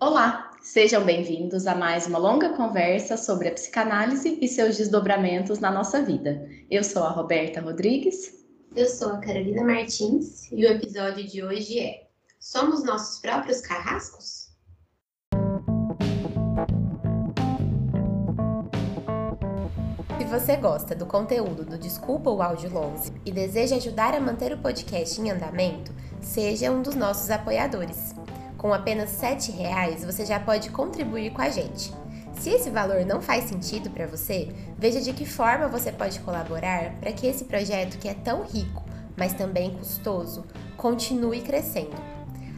Olá, sejam bem-vindos a mais uma longa conversa sobre a psicanálise e seus desdobramentos na nossa vida. Eu sou a Roberta Rodrigues. Eu sou a Carolina Martins e o episódio de hoje é: Somos nossos próprios carrascos? Se você gosta do conteúdo do Desculpa o Áudio Longe e deseja ajudar a manter o podcast em andamento, seja um dos nossos apoiadores. Com apenas R$ reais você já pode contribuir com a gente. Se esse valor não faz sentido para você, veja de que forma você pode colaborar para que esse projeto que é tão rico, mas também custoso, continue crescendo.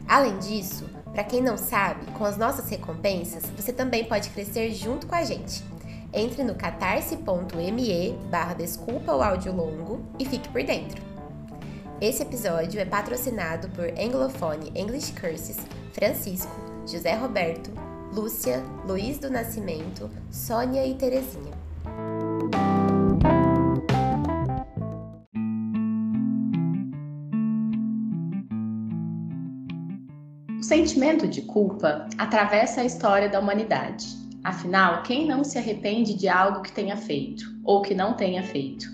Além disso, para quem não sabe, com as nossas recompensas, você também pode crescer junto com a gente. Entre no catarse.me barra desculpa o áudio longo e fique por dentro. Esse episódio é patrocinado por Anglophone English Curses, Francisco, José Roberto, Lúcia, Luiz do Nascimento, Sônia e Terezinha. O sentimento de culpa atravessa a história da humanidade. Afinal, quem não se arrepende de algo que tenha feito ou que não tenha feito?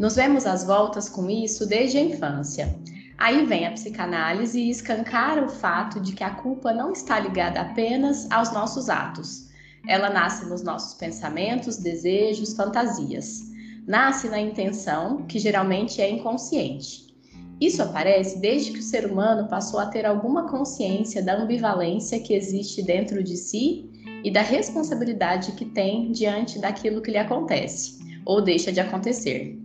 Nos vemos às voltas com isso desde a infância. Aí vem a psicanálise e escancara o fato de que a culpa não está ligada apenas aos nossos atos. Ela nasce nos nossos pensamentos, desejos, fantasias. Nasce na intenção, que geralmente é inconsciente. Isso aparece desde que o ser humano passou a ter alguma consciência da ambivalência que existe dentro de si e da responsabilidade que tem diante daquilo que lhe acontece ou deixa de acontecer.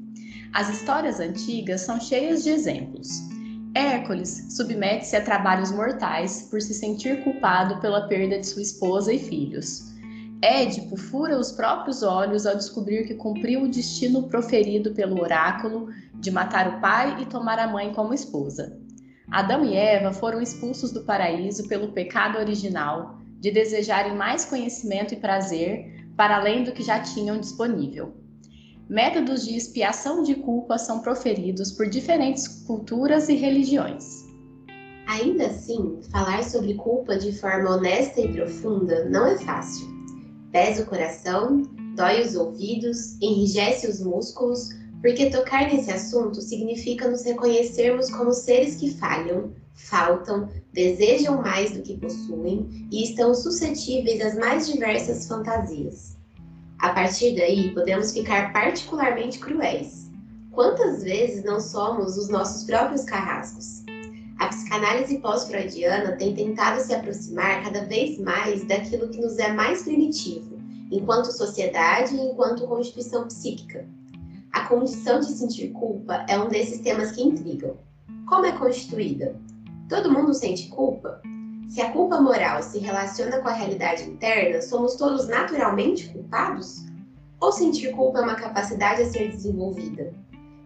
As histórias antigas são cheias de exemplos. Hércules submete-se a trabalhos mortais por se sentir culpado pela perda de sua esposa e filhos. Édipo fura os próprios olhos ao descobrir que cumpriu o destino proferido pelo oráculo de matar o pai e tomar a mãe como esposa. Adão e Eva foram expulsos do paraíso pelo pecado original de desejarem mais conhecimento e prazer para além do que já tinham disponível. Métodos de expiação de culpa são proferidos por diferentes culturas e religiões. Ainda assim, falar sobre culpa de forma honesta e profunda não é fácil. Pesa o coração, dói os ouvidos, enrijece os músculos, porque tocar nesse assunto significa nos reconhecermos como seres que falham, faltam, desejam mais do que possuem e estão suscetíveis às mais diversas fantasias. A partir daí, podemos ficar particularmente cruéis. Quantas vezes não somos os nossos próprios carrascos? A psicanálise pós-freudiana tem tentado se aproximar cada vez mais daquilo que nos é mais primitivo, enquanto sociedade e enquanto constituição psíquica. A condição de sentir culpa é um desses temas que intrigam. Como é constituída? Todo mundo sente culpa? Se a culpa moral se relaciona com a realidade interna, somos todos naturalmente culpados? Ou sentir culpa é uma capacidade a ser desenvolvida?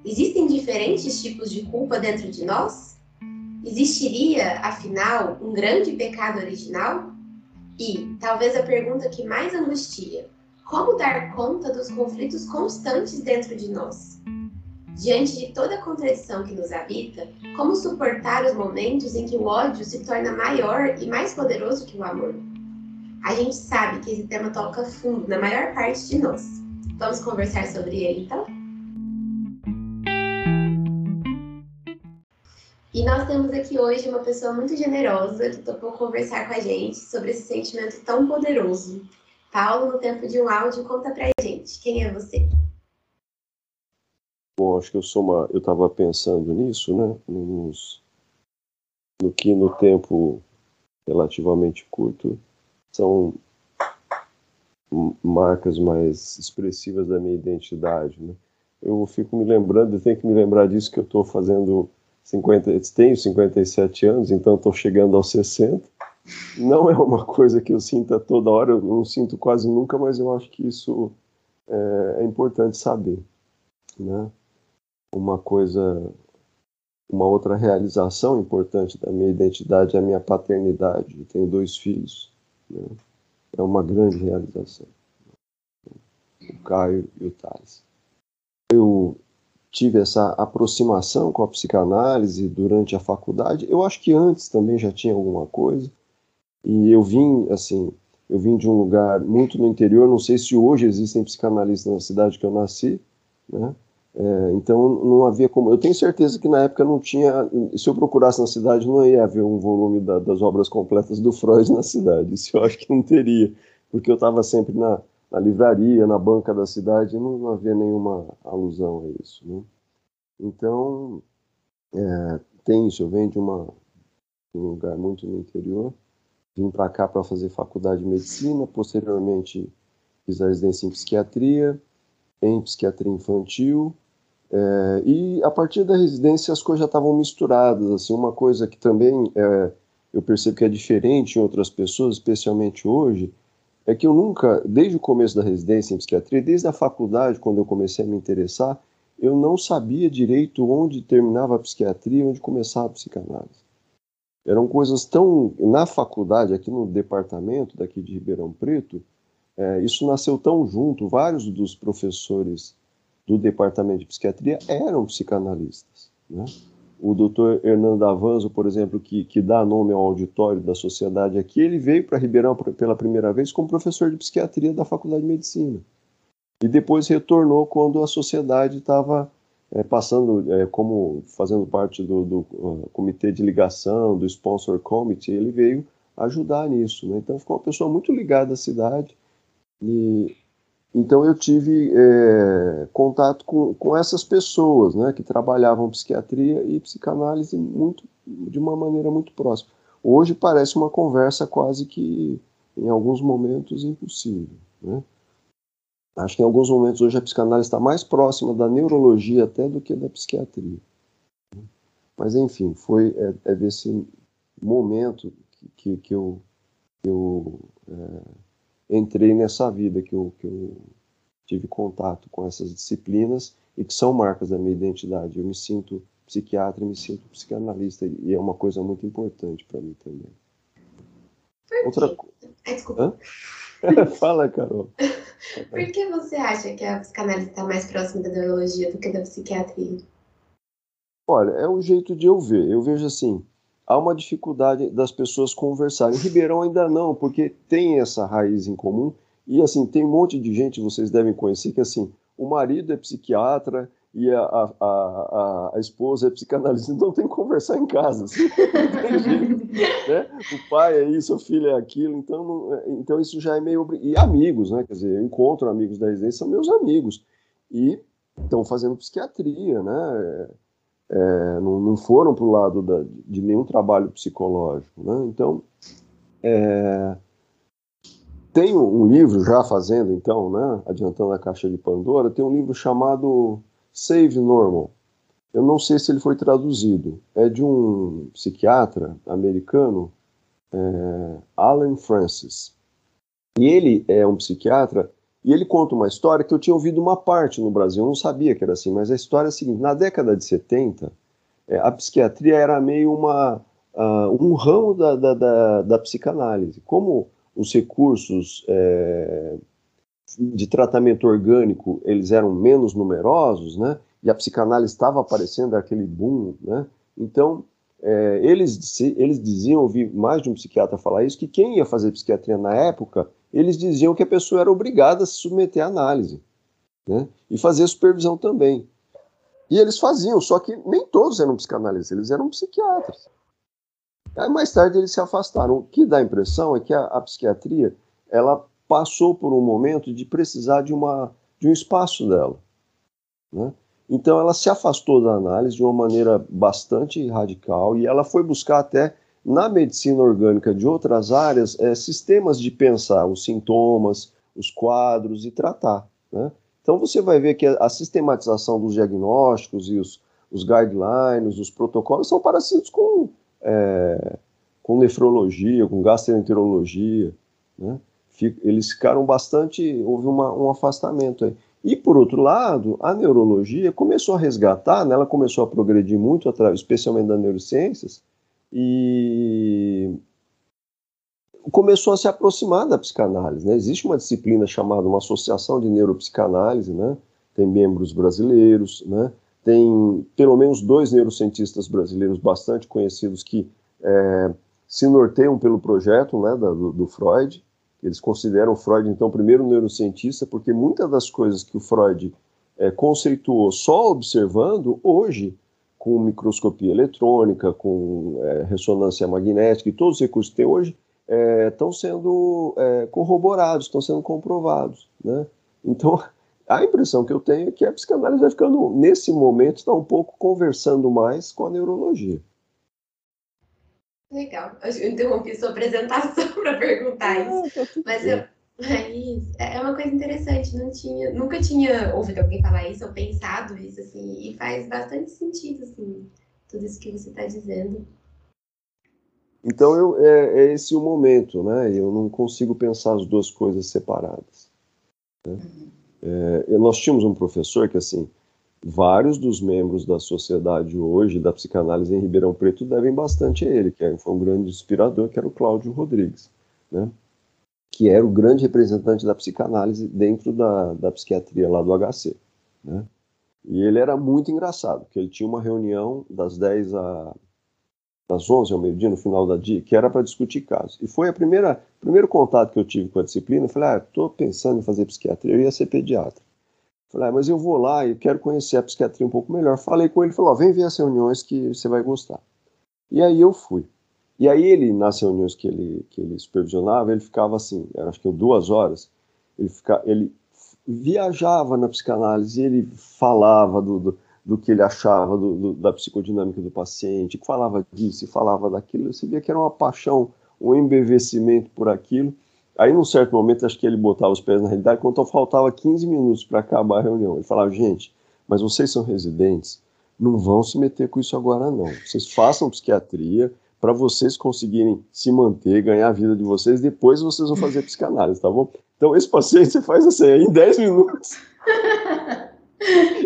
Existem diferentes tipos de culpa dentro de nós? Existiria, afinal, um grande pecado original? E, talvez a pergunta que mais angustia: como dar conta dos conflitos constantes dentro de nós? Diante de toda a contradição que nos habita, como suportar os momentos em que o ódio se torna maior e mais poderoso que o amor? A gente sabe que esse tema toca fundo na maior parte de nós. Vamos conversar sobre ele então? E nós temos aqui hoje uma pessoa muito generosa que topou conversar com a gente sobre esse sentimento tão poderoso. Paulo, no tempo de um áudio, conta pra gente, quem é você? Bom, acho que eu sou uma. Eu estava pensando nisso, né? Nos, no que no tempo relativamente curto são marcas mais expressivas da minha identidade, né? Eu fico me lembrando, eu tenho que me lembrar disso que eu estou fazendo 50, tenho 57 anos, então estou chegando aos 60. Não é uma coisa que eu sinta toda hora, eu não sinto quase nunca, mas eu acho que isso é, é importante saber, né? Uma coisa, uma outra realização importante da minha identidade é a minha paternidade. Eu tenho dois filhos. Né? É uma grande realização. O Caio e o Thales. Eu tive essa aproximação com a psicanálise durante a faculdade. Eu acho que antes também já tinha alguma coisa. E eu vim, assim, eu vim de um lugar muito no interior, não sei se hoje existem psicanalistas na cidade que eu nasci, né? É, então não havia como. Eu tenho certeza que na época não tinha. Se eu procurasse na cidade, não ia haver um volume da, das obras completas do Freud na cidade. Isso eu acho que não teria, porque eu estava sempre na, na, livraria, na banca da cidade, e não, não havia nenhuma alusão a isso. Né? Então, é, tem isso. Eu venho de, uma, de um lugar muito no interior, vim para cá para fazer faculdade de medicina, posteriormente fiz a residência em psiquiatria, em psiquiatria infantil, é, e a partir da residência as coisas já estavam misturadas, assim, uma coisa que também é, eu percebo que é diferente em outras pessoas, especialmente hoje, é que eu nunca, desde o começo da residência em psiquiatria, desde a faculdade, quando eu comecei a me interessar, eu não sabia direito onde terminava a psiquiatria e onde começava a psicanálise. Eram coisas tão. Na faculdade, aqui no departamento daqui de Ribeirão Preto, é, isso nasceu tão junto, vários dos professores do departamento de psiquiatria eram psicanalistas. Né? O doutor Hernando Avanzo, por exemplo, que, que dá nome ao auditório da sociedade aqui, ele veio para Ribeirão pela primeira vez como professor de psiquiatria da Faculdade de Medicina. E depois retornou quando a sociedade estava é, passando é, como fazendo parte do, do uh, comitê de ligação, do sponsor committee, ele veio ajudar nisso. Né? Então ficou uma pessoa muito ligada à cidade e então eu tive é, contato com, com essas pessoas, né, que trabalhavam psiquiatria e psicanálise muito de uma maneira muito próxima. Hoje parece uma conversa quase que em alguns momentos impossível, né? Acho que em alguns momentos hoje a psicanálise está mais próxima da neurologia até do que da psiquiatria. Mas enfim, foi é, é desse momento que, que, que eu, eu é, entrei nessa vida, que eu, que eu tive contato com essas disciplinas e que são marcas da minha identidade. Eu me sinto psiquiatra me sinto psicanalista e é uma coisa muito importante para mim também. Outra coisa. Desculpa. Fala, Carol. Por que você acha que a psicanálise está mais próxima da neurologia do que da psiquiatria? Olha, é um jeito de eu ver. Eu vejo assim, há uma dificuldade das pessoas conversarem. Em Ribeirão ainda não, porque tem essa raiz em comum. E assim, tem um monte de gente, vocês devem conhecer, que assim, o marido é psiquiatra, e a, a, a, a, esposa é psicanalista, então tem que conversar em casa. Assim, né? O pai é isso, o filho é aquilo, então, não, é, então isso já é meio. E amigos, né? Quer dizer, eu encontro amigos da residência, são meus amigos. E estão fazendo psiquiatria, né? É, não, não, foram para o lado da, de nenhum trabalho psicológico. Né? Então, é, um livro já fazendo, então, né, adiantando a caixa de Pandora, tem um livro chamado Save Normal. Eu não sei se ele foi traduzido. É de um psiquiatra americano, é, Alan Francis. E ele é um psiquiatra e ele conta uma história que eu tinha ouvido uma parte no Brasil. Eu não sabia que era assim, mas a história é a seguinte: na década de 70, é, a psiquiatria era meio uma, uh, um ramo da, da, da, da, psicanálise. Como os recursos é, de tratamento orgânico eles eram menos numerosos, né? E a psicanálise estava aparecendo aquele boom, né? Então é, eles eles diziam ouvi mais de um psiquiatra falar isso que quem ia fazer psiquiatria na época eles diziam que a pessoa era obrigada a se submeter à análise, né? E fazer supervisão também. E eles faziam, só que nem todos eram psicanalistas, eles eram psiquiatras. Aí mais tarde eles se afastaram. O que dá a impressão é que a, a psiquiatria ela passou por um momento de precisar de, uma, de um espaço dela. Né? Então ela se afastou da análise de uma maneira bastante radical e ela foi buscar até na medicina orgânica de outras áreas é, sistemas de pensar os sintomas, os quadros e tratar. Né? Então você vai ver que a, sistematização dos diagnósticos e os, os guidelines, os protocolos são parecidos com, é, com nefrologia, com gastroenterologia. Né? eles ficaram bastante, houve uma, um afastamento aí. E por outro lado, a neurologia começou a resgatar, né, ela começou a progredir muito, especialmente das neurociências, e começou a se aproximar da psicanálise. Né? Existe uma disciplina chamada uma associação de neuropsicanálise, né? tem membros brasileiros, né? tem pelo menos dois neurocientistas brasileiros bastante conhecidos que é, se norteiam pelo projeto né, do, do Freud. Eles consideram Freud, então, o primeiro neurocientista, porque muitas das coisas que o Freud é, conceituou só observando, hoje, com microscopia eletrônica, com é, ressonância magnética e todos os recursos que tem hoje, estão é, sendo é, corroborados, estão sendo comprovados. Né? Então, a impressão que eu tenho é que a psicanálise vai ficando, nesse momento, está um pouco conversando mais com a neurologia. Legal. Eu interrompi sua apresentação para perguntar ah, isso. Tá mas eu, mas é uma coisa interessante, não tinha, nunca tinha ouvido alguém falar isso ou pensado isso, assim, e faz bastante sentido, assim, tudo isso que você está dizendo. Então eu, é, é, esse o momento, né? Eu não consigo pensar as duas coisas separadas. Né? Uhum. É, nós tínhamos um professor que, assim, vários dos membros da sociedade hoje, da psicanálise em Ribeirão Preto, devem bastante a ele, que é, foi um grande inspirador, que era o Cláudio Rodrigues, né? Que era o grande representante da psicanálise dentro da, da psiquiatria lá do HC. Né? E ele era muito engraçado, porque ele tinha uma reunião das 10 a das 11 ao meio-dia, no final da dia, que era para discutir casos. E foi a primeira primeiro contato que eu tive com a disciplina. Eu falei, ah, estou pensando em fazer psiquiatria, eu ia ser pediatra. Falei, ah, mas eu vou lá e quero conhecer a psiquiatria um pouco melhor. Falei com ele, falou, oh, vem ver as reuniões que você vai gostar. E aí eu fui. E aí ele, nas reuniões que ele, que ele supervisionava, ele ficava assim, acho que duas horas, ele, fica, ele viajava na psicanálise, ele falava do, do, do que ele achava do, do, da psicodinâmica do paciente, falava disso falava daquilo, você via que era uma paixão, um embevecimento por aquilo, Aí, num certo momento, acho que ele botava os pés na realidade, quando faltava 15 minutos para acabar a reunião. Ele falava, gente, mas vocês são residentes, não vão se meter com isso agora, não. Vocês façam psiquiatria para vocês conseguirem se manter, ganhar a vida de vocês, depois vocês vão fazer psicanálise, tá bom? Então, esse paciente você faz assim, em 10 minutos.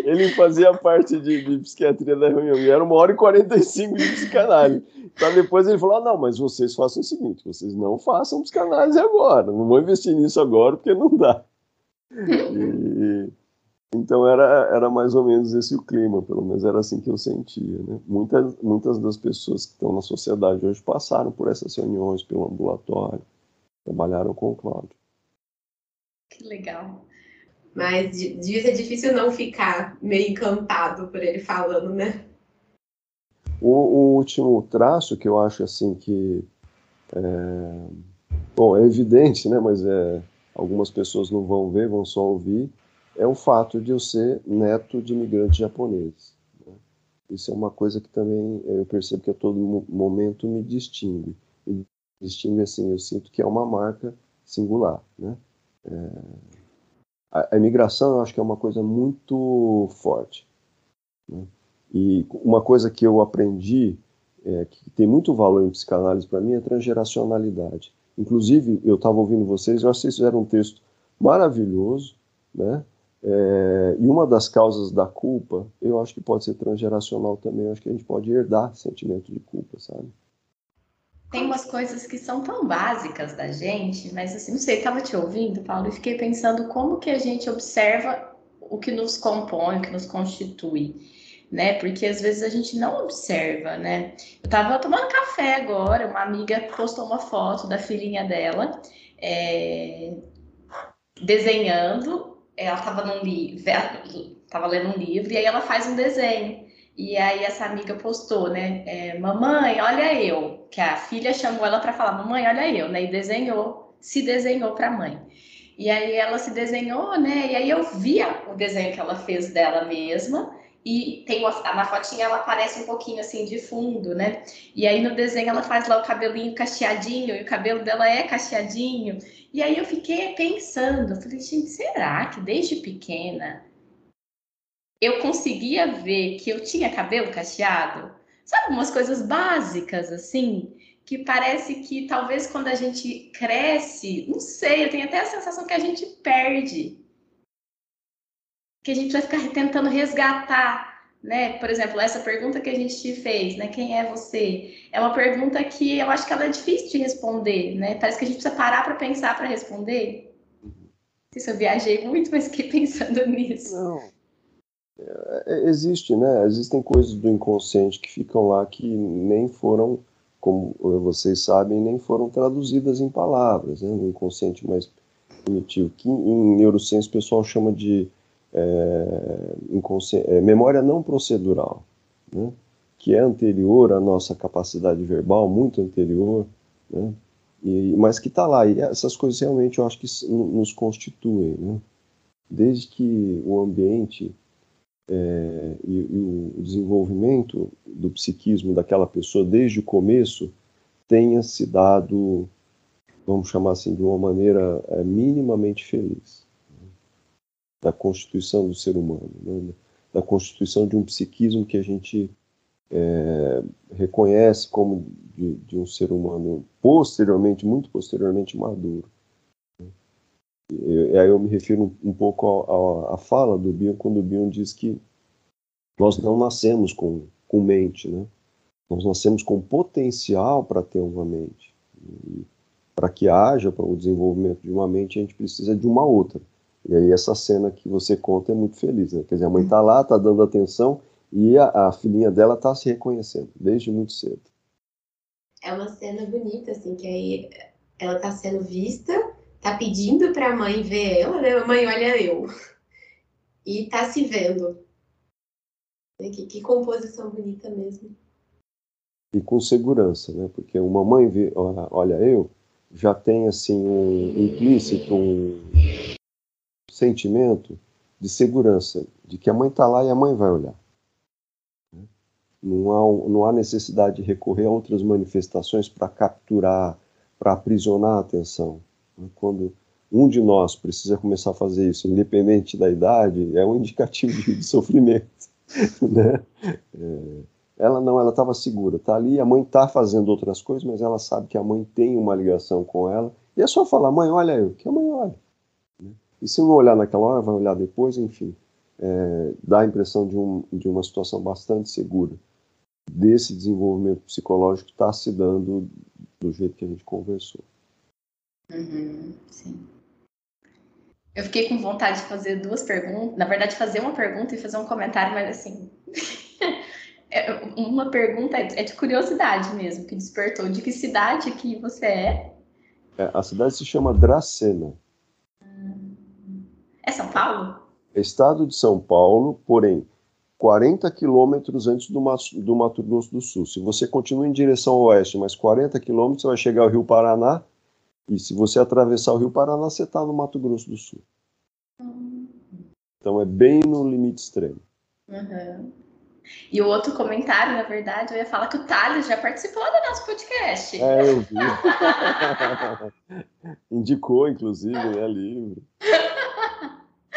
Ele fazia parte de, de, psiquiatria da reunião e era uma hora e 45 de psicanálise. Então depois ele falou: ah, não, mas vocês façam o seguinte: vocês não façam psicanálise agora, não vão investir nisso agora porque não dá. E, então era, era mais ou menos esse o clima, pelo menos era assim que eu sentia. Né? Muitas, muitas das pessoas que estão na sociedade hoje passaram por essas reuniões, pelo ambulatório, trabalharam com o Cláudio. Que legal. Mas devia ser difícil não ficar meio encantado por ele falando, né? O, o último traço que eu acho assim que é, bom, é evidente, né? Mas é, algumas pessoas não vão ver, vão só ouvir. É o fato de eu ser neto de imigrantes japoneses. Né? Isso é uma coisa que também eu percebo que a todo momento me distingue. Me distingue assim, eu sinto que é uma marca singular, né? É, a, a imigração eu acho que é uma coisa muito forte. Né? E uma coisa que eu aprendi, é, que tem muito valor em psicanálise para mim, é transgeracionalidade. Inclusive, eu estava ouvindo vocês, eu acho que vocês fizeram um texto maravilhoso, né? É, e uma das causas da culpa, eu acho que pode ser transgeracional também. Eu acho que a gente pode herdar sentimento de culpa, sabe? tem umas coisas que são tão básicas da gente, mas assim, não sei, estava te ouvindo, Paulo, e fiquei pensando como que a gente observa o que nos compõe, o que nos constitui, né? Porque às vezes a gente não observa, né? Eu estava tomando café agora, uma amiga postou uma foto da filhinha dela, é, desenhando, ela estava num livro, estava lendo um livro, e aí ela faz um desenho. E aí essa amiga postou, né? É, mamãe, olha eu. Que a filha chamou ela para falar, mamãe, olha eu, né? E desenhou, se desenhou para a mãe. E aí ela se desenhou, né? E aí eu via o desenho que ela fez dela mesma. E tem uma, na fotinha ela aparece um pouquinho assim de fundo, né? E aí no desenho ela faz lá o cabelinho cacheadinho, e o cabelo dela é cacheadinho. E aí eu fiquei pensando, falei, gente, será que desde pequena eu conseguia ver que eu tinha cabelo cacheado. Sabe, umas coisas básicas assim, que parece que talvez quando a gente cresce, não sei, eu tenho até a sensação que a gente perde. Que a gente vai ficar tentando resgatar, né? Por exemplo, essa pergunta que a gente te fez, né? Quem é você? É uma pergunta que eu acho que ela é difícil de responder, né? Parece que a gente precisa parar para pensar para responder. Não sei se eu viajei muito, mas fiquei pensando nisso. Não. É, existe, né? Existem coisas do inconsciente que ficam lá que nem foram como vocês sabem, nem foram traduzidas em palavras, né, no inconsciente mais primitivo, que em neurociência o pessoal chama de é, é, memória não procedural, né, que é anterior à nossa capacidade verbal, muito anterior, né, e, mas que está lá. E essas coisas realmente eu acho que nos constituem. Né, desde que o ambiente é, e, e, o desenvolvimento do psiquismo daquela pessoa desde o começo tenha se dado, vamos chamar assim, de uma maneira é, minimamente feliz. Né? Da constituição do ser humano, né? da constituição de um psiquismo que a gente é, reconhece como de, de, um ser humano posteriormente, muito posteriormente maduro. E aí eu me refiro um, um pouco à fala do Bion, quando o Bion diz que nós não nascemos com, com mente, né? Nós nascemos com potencial para ter uma mente. Para que haja para o desenvolvimento de uma mente, a gente precisa de uma outra. E aí essa cena que você conta é muito feliz, né? Quer dizer, a mãe está lá, está dando atenção e a, a filhinha dela está se reconhecendo desde muito cedo. É uma cena bonita, assim, que aí ela está sendo vista tá pedindo para a mãe ver ela, né? Mãe, olha eu. E tá se vendo. Que, que composição bonita mesmo. E com segurança, né? Porque uma mãe vê, olha eu, já tem assim um implícito, um sentimento de segurança, de que a mãe está lá e a mãe vai olhar. Não há, não há necessidade de recorrer a outras manifestações para capturar, para aprisionar a atenção. Quando um de nós precisa começar a fazer isso, independente da idade, é um indicativo de, sofrimento, né? É, ela não, ela estava segura, tá ali, a mãe está fazendo outras coisas, mas ela sabe que a mãe tem uma ligação com ela, e é só falar, mãe, olha eu, que a mãe olha. E se não olhar naquela hora, vai olhar depois, enfim. É, dá a impressão de, um, de uma situação bastante segura desse desenvolvimento psicológico que está se dando do jeito que a gente conversou. Uhum, sim. Eu fiquei com vontade de fazer duas perguntas, na verdade, fazer uma pergunta e fazer um comentário, mas assim. É, uma pergunta é de curiosidade mesmo, que despertou. De que cidade que você é? é a cidade se chama Dracena. É São Paulo? É estado de São Paulo, porém, 40 quilômetros antes do, do Mato Grosso do Sul. Se você continua em direção ao oeste, mais 40 quilômetros, você vai chegar ao Rio Paraná e se você atravessar o Rio Paraná, você está no Mato Grosso do Sul. Então é bem no limite extremo. Uhum. E o outro comentário, na verdade, eu ia falar que o Thales já participou do nosso podcast. É, eu vi. Indicou, inclusive, né, livro.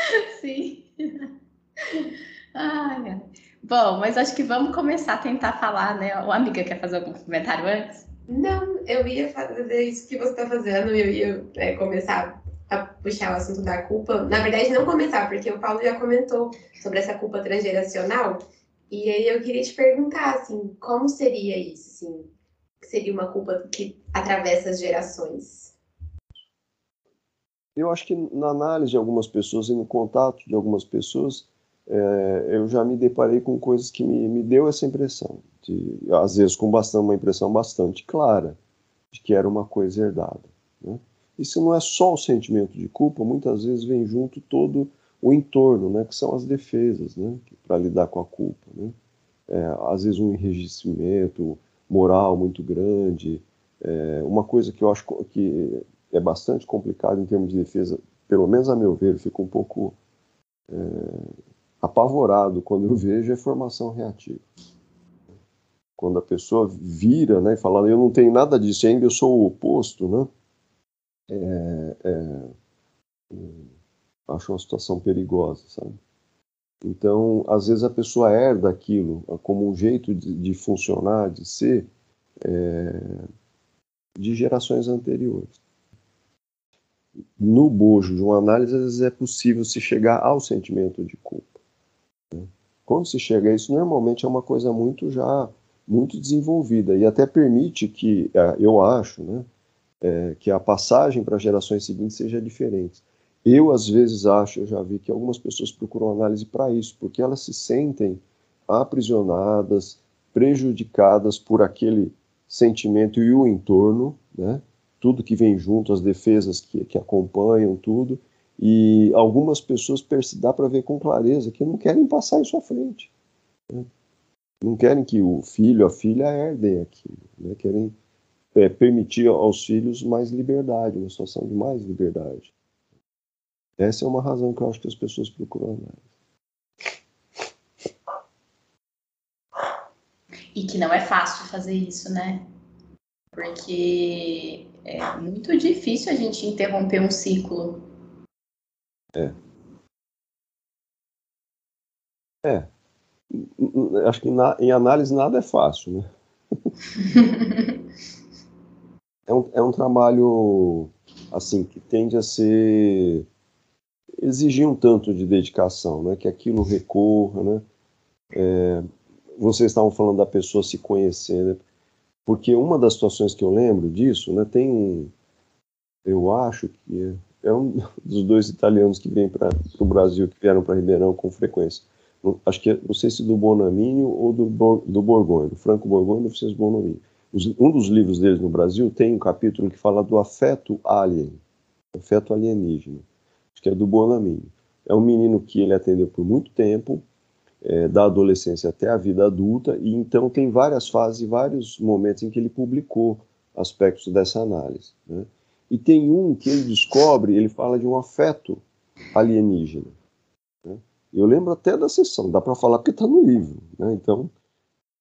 Sim. Ai, Bom, mas acho que vamos começar a tentar falar, né? O amiga quer fazer algum comentário antes? Não, eu ia fazer isso que você está fazendo, eu ia é, começar a puxar o assunto da culpa. Na verdade, não começar, porque o Paulo já comentou sobre essa culpa transgeracional. E aí eu queria te perguntar, assim, como seria isso, assim? Seria uma culpa que atravessa as gerações? Eu acho que na análise de algumas pessoas e no contato de algumas pessoas, é, eu já me deparei com coisas que me, me deu essa impressão de, às vezes com bastante, uma impressão bastante clara de que era uma coisa herdada. Né? Isso não é só o sentimento de culpa, muitas vezes vem junto todo o entorno, né, que são as defesas né, para lidar com a culpa. Né? É, às vezes um enrijecimento moral muito grande, é, uma coisa que eu acho que é bastante complicado em termos de defesa, pelo menos a meu ver, eu fico um pouco é, apavorado quando eu vejo a formação reativa quando a pessoa vira né, e fala, eu não tenho nada disso, ainda eu sou o oposto, né? É, é, é, acho uma situação perigosa, sabe? Então, às vezes a pessoa herda aquilo como um jeito de, de funcionar, de ser, é, de gerações anteriores. No bojo de uma análise, às vezes é possível se chegar ao sentimento de culpa. Né? Quando se chega a isso, normalmente é uma coisa muito já muito desenvolvida e até permite que, é, eu acho, né, é, que a passagem para gerações seguintes seja diferente. Eu, às vezes, acho, eu já vi que algumas pessoas procuram análise para isso, porque elas se sentem aprisionadas, prejudicadas por aquele sentimento e o entorno, né? Tudo que vem junto, as defesas que, que acompanham tudo, e algumas pessoas dá para ver com clareza que não querem passar isso à frente. Né? Não querem que o filho, a filha herdem aquilo, né? querem é, permitir aos filhos mais liberdade, uma situação de mais liberdade. Essa é uma razão que eu acho que as pessoas procuram mais. E que não é fácil fazer isso, né? Porque é muito difícil a gente interromper um ciclo. É. É. Acho que na, em análise nada é fácil, né? é, um, é um trabalho, assim, que tende a ser. exigir um tanto de dedicação, né? Que aquilo recorra, né? É, vocês estavam falando da pessoa se conhecer, né? Porque uma das situações que eu lembro disso, né, tem um, eu acho que é, é um dos dois italianos que vêm para o Brasil, que vieram para Ribeirão com frequência. Acho que é, não sei se do Bonaminho ou do, do Borgonha, do Franco Borgonha ou do Francisco Bonaminho. Um dos livros deles no Brasil tem um capítulo que fala do afeto alien, afeto alienígena. Acho que é do Bonaminho. É um menino que ele atendeu por muito tempo, é, da adolescência até a vida adulta, e então tem várias fases e vários momentos em que ele publicou aspectos dessa análise. Né? E tem um que ele descobre, ele fala de um afeto alienígena. Né? Eu lembro até da sessão, dá para falar porque está no livro. Né? Então,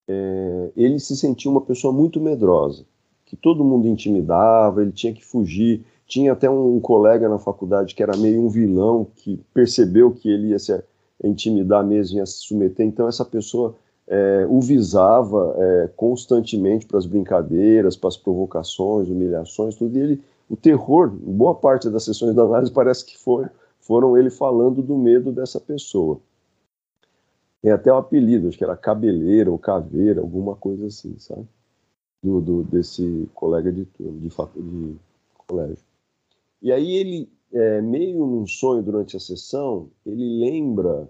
é, ele se sentia uma pessoa muito medrosa, que todo mundo intimidava, ele tinha que fugir. Tinha até um colega na faculdade que era meio um vilão, que percebeu que ele ia ser intimidar mesmo, ia se submeter. Então, essa pessoa é, o visava é, constantemente para as brincadeiras, para as provocações, humilhações, tudo. E ele, o terror, boa parte das sessões da análise parece que foi, foram ele falando do medo dessa pessoa. Tem até o um apelido, acho que era cabeleira ou caveira, alguma coisa assim, sabe? Do, do desse colega de turno, de, de colégio. E aí ele é, meio num sonho durante a sessão, ele lembra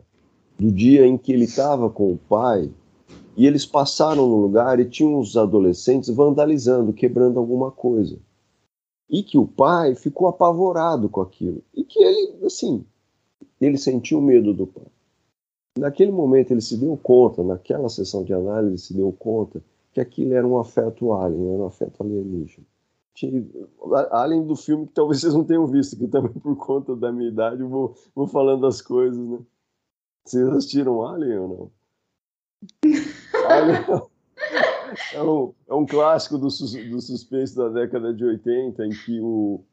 do dia em que ele estava com o pai e eles passaram no lugar e tinham os adolescentes vandalizando, quebrando alguma coisa. E que o pai ficou apavorado com aquilo. E que ele, assim, ele sentiu medo do pai. Naquele momento ele se deu conta, naquela sessão de análise, ele se deu conta que aquilo era um afeto alien, era um afeto alienígena além do filme que talvez vocês não tenham visto, que também por conta da minha idade eu vou, vou falando as coisas, né? Vocês assistiram Alien ou não? Alien é um, é um clássico do, do suspense da década de 80, em que o,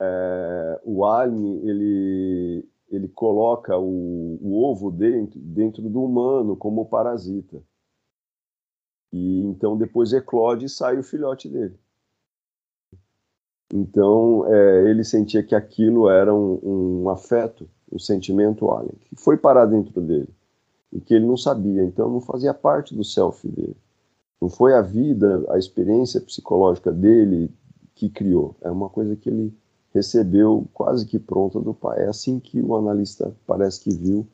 é, o Alien ele, ele coloca o, o ovo dentro, dentro do humano como parasita. E então depois eclode e sai o filhote dele. Então, é, ele sentia que aquilo era um, um, afeto, um sentimento alien, que foi parar dentro dele, e que ele não sabia, então não fazia parte do self dele. Não foi a vida, a experiência psicológica dele que criou, é uma coisa que ele recebeu quase que pronta do pai. É assim que o analista parece que viu,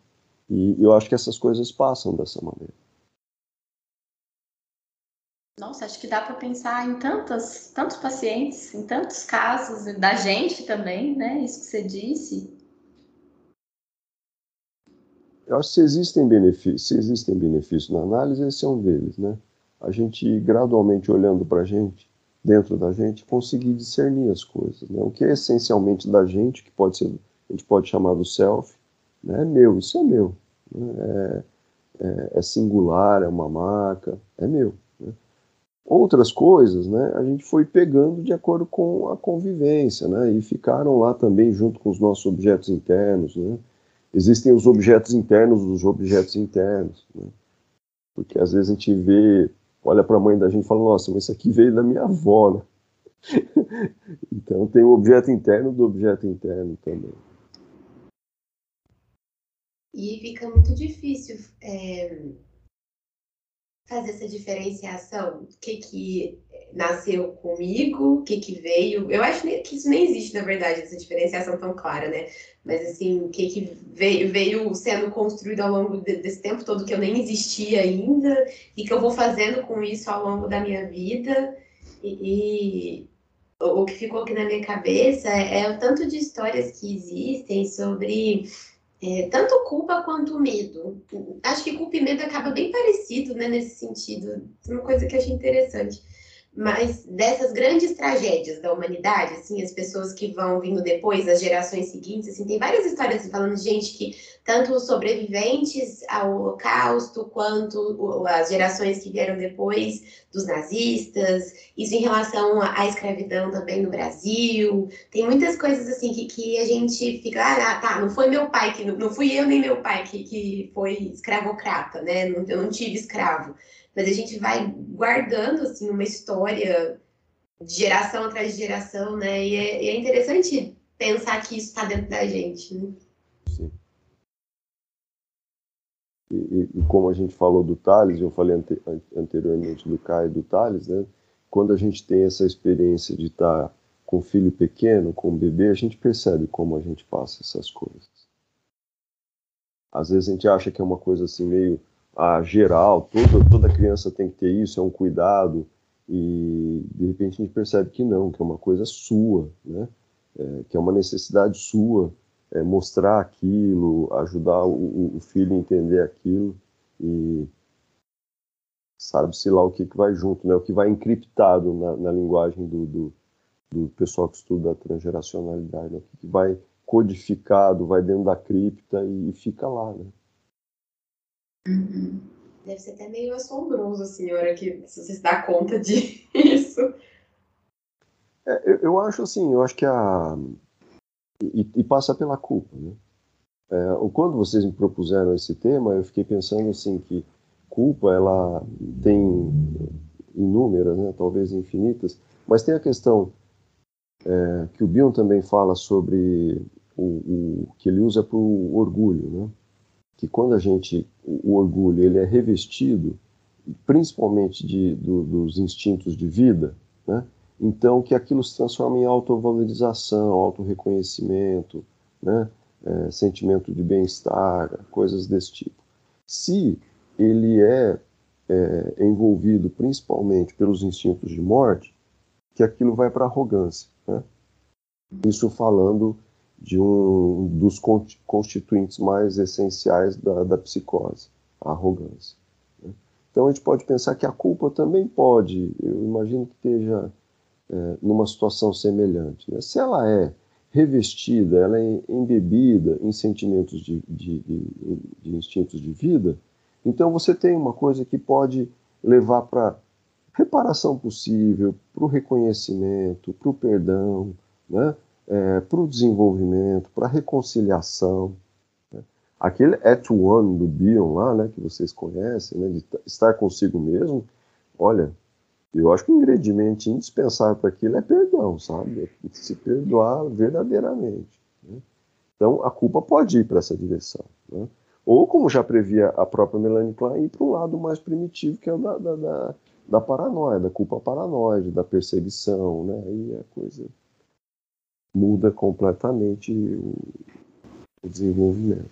e eu acho que essas coisas passam dessa maneira. Nossa, acho que dá para pensar em tantos, tantos pacientes, em tantos casos, da gente também, né? Isso que você disse. Eu acho que se existem benefícios, se existem benefícios na análise, esse é um deles, né? A gente gradualmente olhando para a gente, dentro da gente, conseguir discernir as coisas, né? O que é essencialmente da gente, que pode ser, a gente pode chamar do self, né? É meu, isso é meu, né? é, é, é singular, é uma marca, é meu. Outras coisas, né, a gente foi pegando de acordo com a convivência, né, e ficaram lá também junto com os nossos objetos internos, né. Existem os objetos internos dos objetos internos, né, porque às vezes a gente vê, olha para a mãe da gente e fala, nossa, mas isso aqui veio da minha avó, né? então tem o objeto interno do objeto interno também. E fica muito difícil é fazer essa diferenciação? O que que nasceu comigo, o que que veio? Eu acho que isso nem existe, na verdade, essa diferenciação tão clara, né? Mas, assim, o que que veio, veio sendo construído ao longo de, desse tempo todo que eu nem existia ainda e que eu vou fazendo com isso ao longo da minha vida. E, e o que ficou aqui na minha cabeça é o tanto de histórias que existem sobre é, tanto culpa quanto medo. Acho que culpa e medo acaba bem parecido né, nesse sentido. Uma coisa que eu achei interessante mas dessas grandes tragédias da humanidade, assim, as pessoas que vão vindo depois, as gerações seguintes, assim, tem várias histórias assim, falando de gente que, tanto os sobreviventes ao holocausto, quanto as gerações que vieram depois dos nazistas, isso em relação à escravidão também no Brasil, tem muitas coisas assim que, que a gente fica, ah, tá, não foi meu pai, que não, não fui eu nem meu pai que, que foi escravocrata, né, eu não tive escravo, mas a gente vai guardando assim uma história de geração atrás de geração, né? E é, e é interessante pensar que isso está dentro da gente. Né? Sim. E, e, como a gente falou do Thales, eu falei ante, anteriormente do Caio e do Thales, né? Quando a gente tem essa experiência de estar tá com filho pequeno, com bebê, a gente percebe como a gente passa essas coisas. Às vezes a gente acha que é uma coisa assim meio a geral, toda, toda criança tem que ter isso, é um cuidado, e de repente a gente percebe que não, que é uma coisa sua, né? É, que é uma necessidade sua, é, mostrar aquilo, ajudar o, o, filho a entender aquilo, e sabe-se lá o que, que vai junto, né? o que vai encriptado na, na linguagem do, do, do, pessoal que estuda a transgeracionalidade, né? o que, que vai codificado, vai dentro da cripta e, e fica lá, né? Uhum. Deve ser até meio assombroso, assim, a que você se dá conta disso. É, eu, eu, acho assim, eu acho que a. E, e passa pela culpa, né? É, quando vocês me propuseram esse tema, eu fiquei pensando assim que culpa ela tem inúmeras, né, talvez infinitas, mas tem a questão é, que o Bion também fala sobre o, o que ele usa para o orgulho, né? Que quando a gente, o orgulho, ele é revestido, principalmente de, do, dos instintos de vida, né? então que aquilo se transforma em autovalorização, autorreconhecimento, né? É, sentimento de bem-estar, coisas desse tipo. Se ele é, é envolvido principalmente pelos instintos de morte, que aquilo vai para arrogância. Né? Isso falando de um dos constituintes mais essenciais da, da psicose, a arrogância. Né? Então a gente pode pensar que a culpa também pode, eu imagino que esteja é, numa situação semelhante. Né? Se ela é revestida, ela é embebida em sentimentos de, de, de, de instintos de vida, então você tem uma coisa que pode levar para reparação possível, para o reconhecimento, para o perdão, né? É, para o desenvolvimento, para a reconciliação. Né? Aquele at one do Bion lá, né, que vocês conhecem, né, de estar consigo mesmo, olha, eu acho que o ingrediente indispensável para aquilo é perdão, sabe? É se perdoar verdadeiramente. Né? Então, a culpa pode ir para essa direção. Né? Ou, como já previa a própria Melanie Klein, ir para o lado mais primitivo, que é o da, da, da, da paranoia, da culpa paranoide, da perseguição, né? Aí a coisa muda completamente o, o desenvolvimento.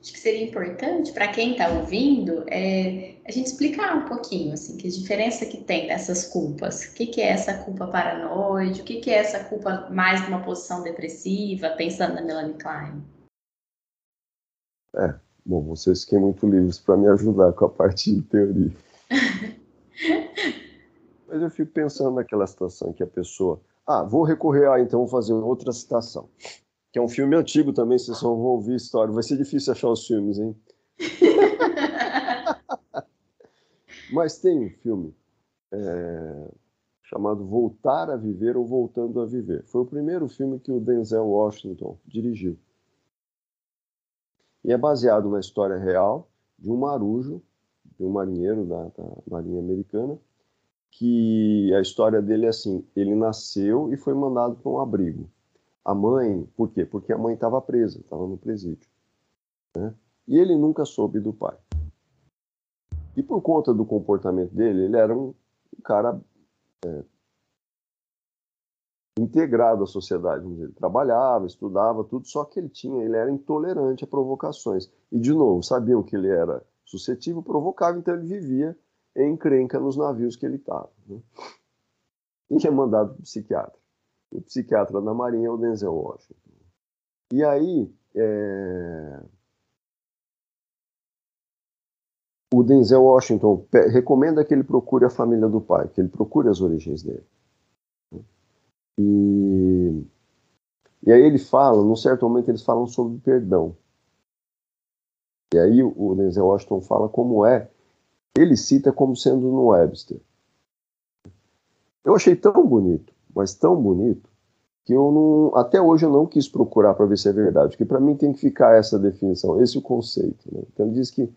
Acho que seria importante para quem está ouvindo é, a gente explicar um pouquinho assim que a diferença que tem dessas culpas. O que, que é essa culpa paranoide? O que, que é essa culpa mais de uma posição depressiva, pensando na Melanie Klein? É, bom, vocês fiquem muito livres para me ajudar com a parte de teoria. Mas eu fico pensando naquela situação que a pessoa ah, vou recorrer a, então, vou fazer outra citação. Que é um filme antigo também, vocês só vão ouvir história. Vai ser difícil achar os filmes, hein? Mas tem um filme é, chamado Voltar a Viver ou Voltando a Viver. Foi o primeiro filme que o Denzel Washington dirigiu. E é baseado na história real de um marujo, de um marinheiro da, da Marinha Americana, que a história dele é assim: ele nasceu e foi mandado para um abrigo. A mãe, por quê? Porque a mãe estava presa, estava no presídio. Né? E ele nunca soube do pai. E por conta do comportamento dele, ele era um, cara é, integrado à sociedade. Ele trabalhava, estudava, tudo, só que ele tinha, ele era intolerante a provocações. E, de novo, sabiam que ele era suscetível, provocava, então ele vivia encrenca nos navios que ele estava. Né? e é mandado para o psiquiatra. O psiquiatra da Marinha é o Denzel Washington. E aí, é... o Denzel Washington recomenda que ele procure a família do pai, que ele procure as origens dele. E, e aí ele fala, num certo momento eles falam sobre perdão. E aí o Denzel Washington fala como é, ele cita como sendo no Webster. Eu achei tão bonito, mas tão bonito, que eu não, até hoje eu não quis procurar para ver se é verdade, porque para mim tem que ficar essa definição, esse o conceito. Né? Então ele diz que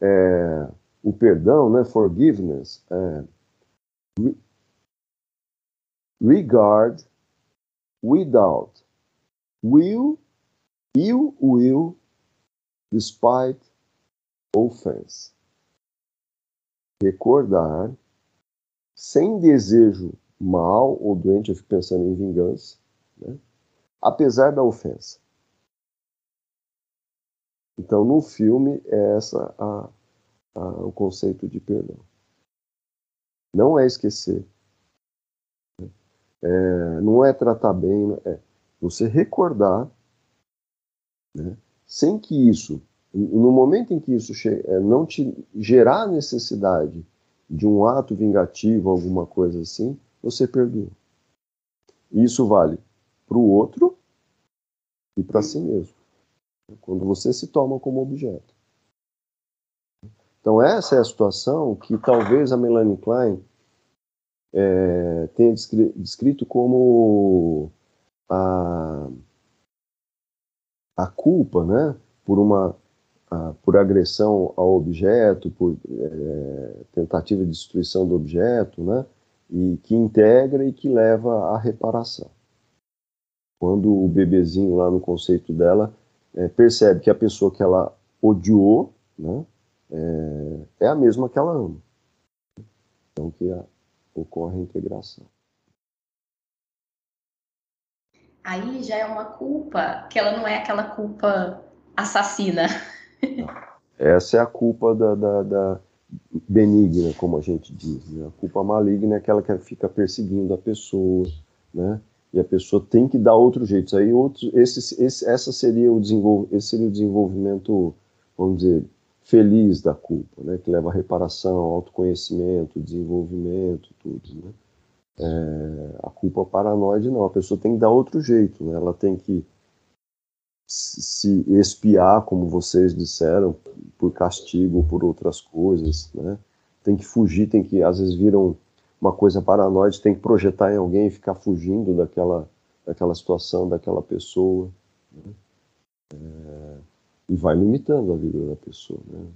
é, o perdão, né, forgiveness, é, regard without will, you will, despite offense. Recordar sem desejo mal ou doente, eu fico pensando em vingança, né? apesar da ofensa. Então, no filme, é essa a, a, o conceito de perdão. Não é esquecer. Né? É, não é tratar bem, é você recordar, né? sem que isso, no momento em que isso é, não te gerar necessidade de um ato vingativo, alguma coisa assim, você perdoa. Isso vale para o outro e para si mesmo. Quando você se toma como objeto. Então, essa é a situação que talvez a Melanie Klein é, tenha descrito como a, a culpa né, por uma por agressão ao objeto, por é, tentativa de destruição do objeto, né, e que integra e que leva à reparação. Quando o bebezinho, lá no conceito dela, é, percebe que a pessoa que ela odiou né, é, é, a mesma que ela ama. Então que a, ocorre a integração. Aí já é uma culpa que ela não é aquela culpa assassina. Essa é a culpa da, da, da benigna, como a gente diz. Né? A culpa maligna é aquela que fica perseguindo a pessoa, né? E a pessoa tem que dar outro jeito. Aí outros, esse, esse, essa seria o esse seria o desenvolvimento, vamos dizer, feliz da culpa, né? Que leva a reparação, autoconhecimento, desenvolvimento, tudo, né? É, a culpa paranoide não, a pessoa tem que dar outro jeito, né? Ela tem que se espiar, como vocês disseram, por castigo, por outras coisas, né? Tem que fugir, tem que, às vezes viram uma coisa paranoide, tem que projetar em alguém e ficar fugindo daquela, daquela situação, daquela pessoa, né? é, e vai limitando a vida da pessoa, né?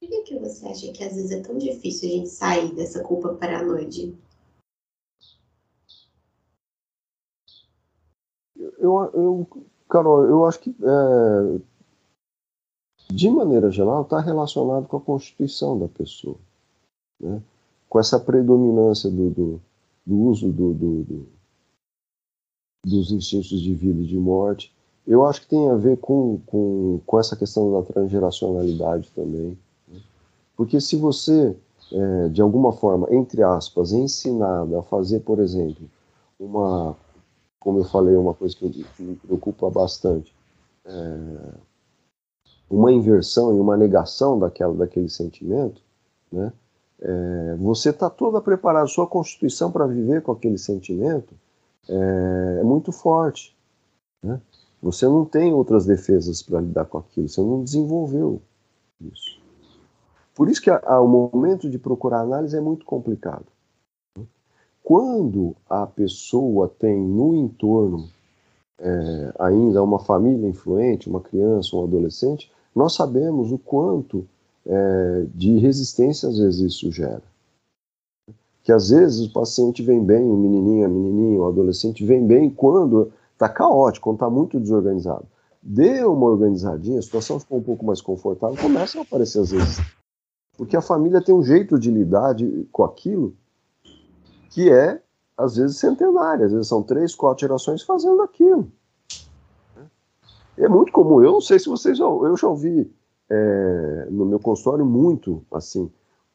Por que, que você acha que às vezes é tão difícil a gente sair dessa culpa paranoide? Eu, eu, Carol, eu acho que, é, de maneira geral, está relacionado com a constituição da pessoa, né? com essa predominância do, do, do uso do, do, dos instintos de vida e de morte. Eu acho que tem a ver com, com, com essa questão da transgeracionalidade também. Né? Porque se você, é, de alguma forma, entre aspas, é ensinado a fazer, por exemplo, uma como eu falei, uma coisa que, me preocupa bastante. É uma inversão e uma negação daquela, daquele sentimento, né? É, você está toda preparada, sua constituição para viver com aquele sentimento é, é muito forte. Né? Você não tem outras defesas para lidar com aquilo, você não desenvolveu isso. Por isso que a, a, o momento de procurar análise é muito complicado. Quando a pessoa tem no entorno é, ainda uma família influente, uma criança, um adolescente, nós sabemos o quanto é, de resistência às vezes isso gera. Que às vezes o paciente vem bem, o menininho, a menininha, o adolescente vem bem quando está caótico, quando está muito desorganizado. Dê uma organizadinha, a situação ficou um pouco mais confortável, começa a aparecer às vezes. Porque a família tem um jeito de lidar de, com aquilo que é, às vezes, centenária. Às vezes são três, quatro gerações fazendo aquilo. É muito comum. Eu não sei se vocês já. Eu já ouvi é, no meu consultório muito assim.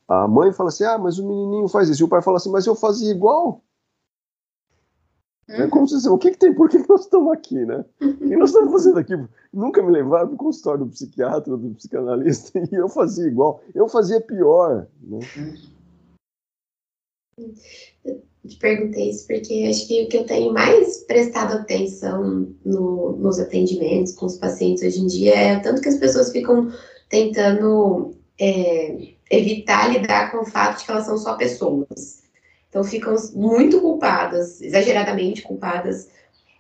a mãe fala assim, ah, mas o menininho faz isso. E o pai fala assim, mas eu fazia igual. É como se o que, que tem? Por que, que nós estamos aqui, né? O que nós estamos fazendo aqui? Nunca me levaram para o consultório do psiquiatra, do psicanalista, e eu fazia igual. Eu fazia pior. Né? Te perguntei isso porque acho que o que eu tenho mais prestado atenção no, nos atendimentos com os pacientes hoje em dia é o tanto que as pessoas ficam tentando é, evitar lidar com o fato de que elas são só pessoas. Então ficam muito culpadas, exageradamente culpadas,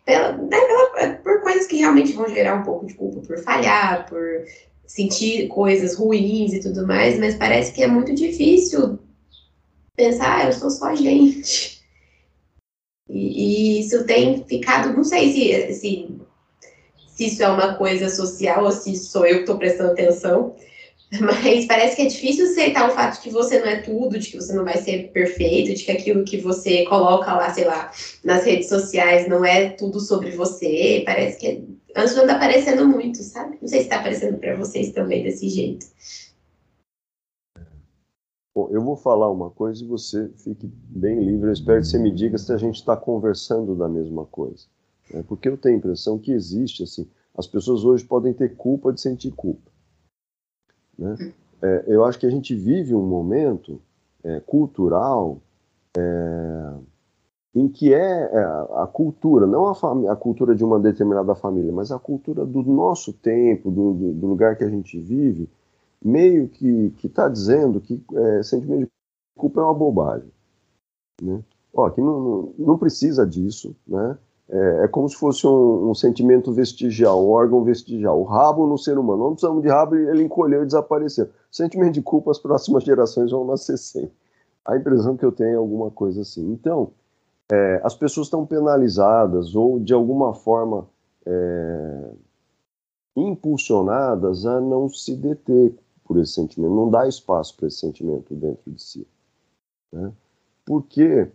pela, né, pela, por coisas que realmente vão gerar um pouco de culpa por falhar, por sentir coisas ruins e tudo mais, mas parece que é muito difícil pensar, ah, eu sou só gente. E, e, isso tem ficado, não sei se, se, se isso é uma coisa social ou se sou eu que estou prestando atenção, mas parece que é difícil aceitar o fato de que você não é tudo, de que você não vai ser perfeito, de que aquilo que você coloca lá, sei lá, nas redes sociais não é tudo sobre você. Parece que é... antes não anda aparecendo muito, sabe? Não sei se está aparecendo para vocês também desse jeito. Bom, eu vou falar uma coisa e você fique bem livre. Eu espero que você me diga se a gente está conversando da mesma coisa. Né? Porque eu tenho a impressão que existe, assim, as pessoas hoje podem ter culpa de sentir culpa. Né? É, eu acho que a gente vive um momento é, cultural é, em que é, é a cultura, não a, a, cultura de uma determinada família, mas a cultura do nosso tempo, do, do, do lugar que a gente vive, meio que está dizendo que é, sentimento de culpa é uma bobagem. Né? Ó, que não, não, precisa disso, né? É, é, como se fosse um, um, sentimento vestigial, um órgão vestigial. O rabo no ser humano. Não precisamos de rabo, ele encolheu e desapareceu. Sentimento de culpa, as próximas gerações vão nascer sem. A impressão que eu tenho é alguma coisa assim. Então, é, as pessoas estão penalizadas ou, de alguma forma, é, impulsionadas a não se deter por esse sentimento, não dá espaço para esse sentimento dentro de si. Né? Porque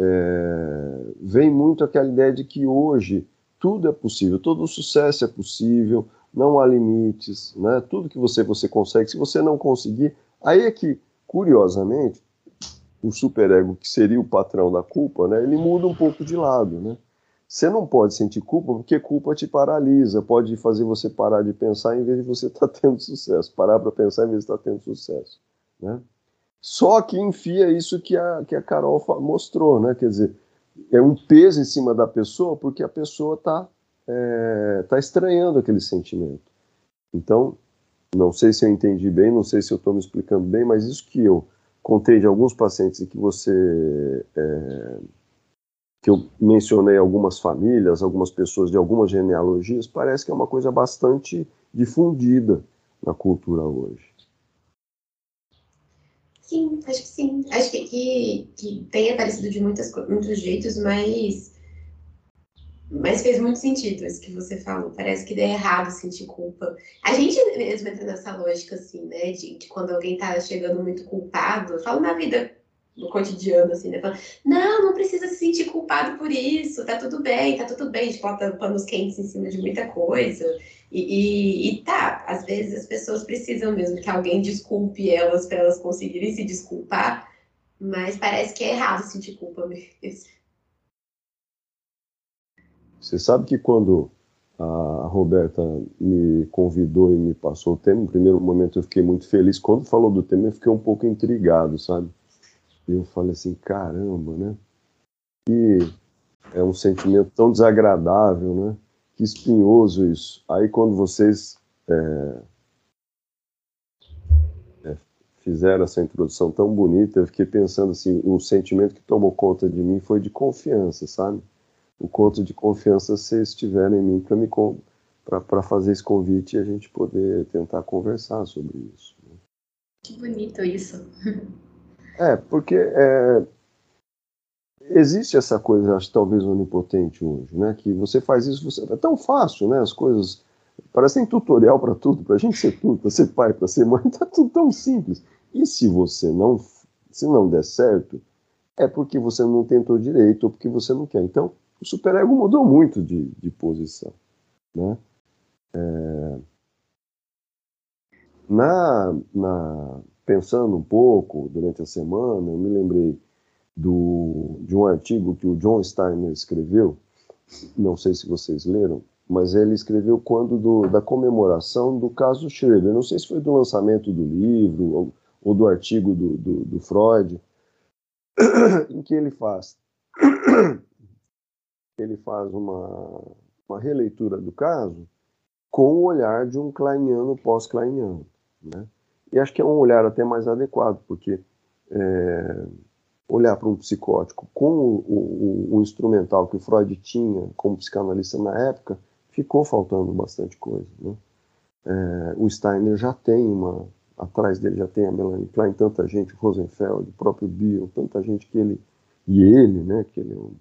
é, vem muito aquela ideia de que hoje tudo é possível, todo sucesso é possível, não há limites, né? tudo que você, você consegue, se você não conseguir, aí é que, curiosamente, o superego, que seria o patrão da culpa, né, ele muda um pouco de lado, né? Você não pode sentir culpa porque culpa te paralisa, pode fazer você parar de pensar em vez de você estar tá tendo sucesso, parar para pensar em vez de estar tá tendo sucesso, né? Só que enfia isso que a, que a Carol mostrou, né? Quer dizer, é um peso em cima da pessoa porque a pessoa está é, tá estranhando aquele sentimento. Então, não sei se eu entendi bem, não sei se eu estou me explicando bem, mas isso que eu contei de alguns pacientes e que você é, que eu mencionei algumas famílias, algumas pessoas de algumas genealogias, parece que é uma coisa bastante difundida na cultura hoje. Sim, acho que sim. Acho que, que, que tem aparecido de muitas, muitos jeitos, mas, mas fez muito sentido isso que você falou. Parece que é errado sentir culpa. A gente mesmo entra nessa lógica, assim, né? De, de quando alguém tá chegando muito culpado. Eu falo na vida no cotidiano, assim, né? Falando, não, não precisa se sentir culpado por isso, tá tudo bem, tá tudo bem. A gente bota panos quentes em cima de muita coisa. E, e, e, tá, às vezes as pessoas precisam mesmo que alguém desculpe elas para elas conseguirem se desculpar, mas parece que é errado sentir culpa mesmo. Você sabe que quando a Roberta me convidou e me passou o tema, no primeiro momento eu fiquei muito feliz. Quando falou do tema, eu fiquei um pouco intrigado, sabe? E eu falei assim: caramba, né? E é um sentimento tão desagradável, né? que espinhoso isso. Aí quando vocês é, é, fizeram essa introdução tão bonita, eu fiquei pensando assim, o sentimento que tomou conta de mim foi de confiança, sabe? O conto de confiança vocês tiveram em mim para me para fazer esse convite e a gente poder tentar conversar sobre isso. Né? Que bonito isso. É, porque é, existe essa coisa, acho talvez onipotente hoje, né? Que você faz isso, você, é tão fácil, né? As coisas parecem tutorial para tudo, para a gente ser tudo, para ser pai, para ser mãe, tá tudo tão simples. E se você não, se não der certo, é porque você não tentou direito ou porque você não quer. Então, o superego mudou muito de, de posição, né? É... Na, na pensando um pouco durante a semana, eu me lembrei do, de um artigo que o John Steiner escreveu, não sei se vocês leram, mas ele escreveu quando do, da comemoração do caso Schroeder. Não sei se foi do lançamento do livro ou, ou do artigo do, do, do Freud, em que ele faz ele faz uma, uma releitura do caso com o olhar de um kleiniano pós-kleiniano, né? E acho que é um olhar até mais adequado, porque é, olhar para um psicótico com o, o, o, instrumental que o Freud tinha como psicanalista na época, ficou faltando bastante coisa. Né? É, o Steiner já tem uma, atrás dele já tem a Melanie Klein, tanta gente, o Rosenfeld, o próprio Bill, tanta gente que ele, e ele, né, que ele é um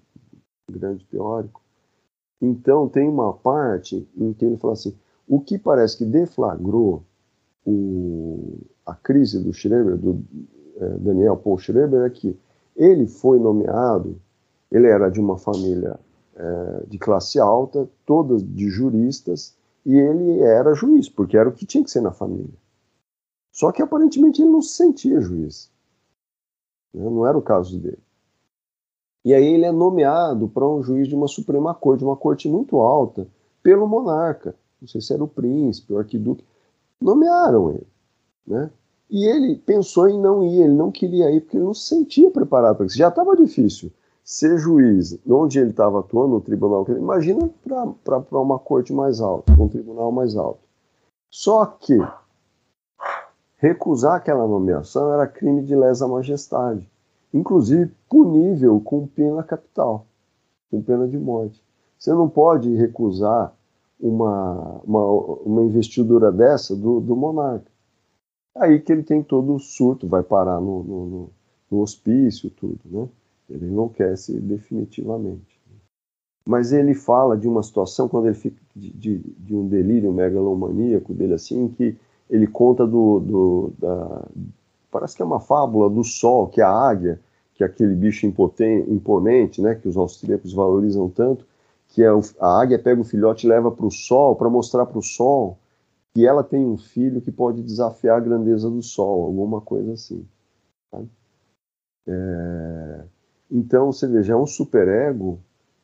grande teórico. Então tem uma parte em que ele fala assim, o que parece que deflagrou o, a crise do Schreber, do é, Daniel Paul Schreber, é que ele foi nomeado, ele era de uma família é, de classe alta, todas de juristas, e ele era juiz, porque era o que tinha que ser na família. Só que aparentemente ele não se sentia juiz. Né? Não era o caso dele. E aí ele é nomeado para um juiz de uma Suprema Corte, de uma corte muito alta, pelo monarca. Não sei se era o príncipe, o arquiduque. Nomearam ele. Né? E ele pensou em não ir, ele não queria ir porque ele não se sentia preparado para isso. Já estava difícil ser juiz, onde ele estava atuando, no tribunal, imagina para uma corte mais alta, um tribunal mais alto. Só que recusar aquela nomeação era crime de lesa majestade, inclusive punível com pena capital, com pena de morte. Você não pode recusar uma, uma, uma investidura dessa do, do monarca. Aí que ele tem todo o surto, vai parar no, no, no hospício, tudo, né? Ele enlouquece definitivamente. Mas ele fala de uma situação, quando ele fica de, de, de um delírio megalomaníaco dele, assim, que ele conta do, do da, parece que é uma fábula do sol, que é a águia, que é aquele bicho imponente, né, que os austríacos valorizam tanto, que é o, a águia pega o filhote e leva para o sol, para mostrar para o sol que ela tem um filho que pode desafiar a grandeza do sol, alguma coisa assim. Tá? É... Então, você veja, é um superego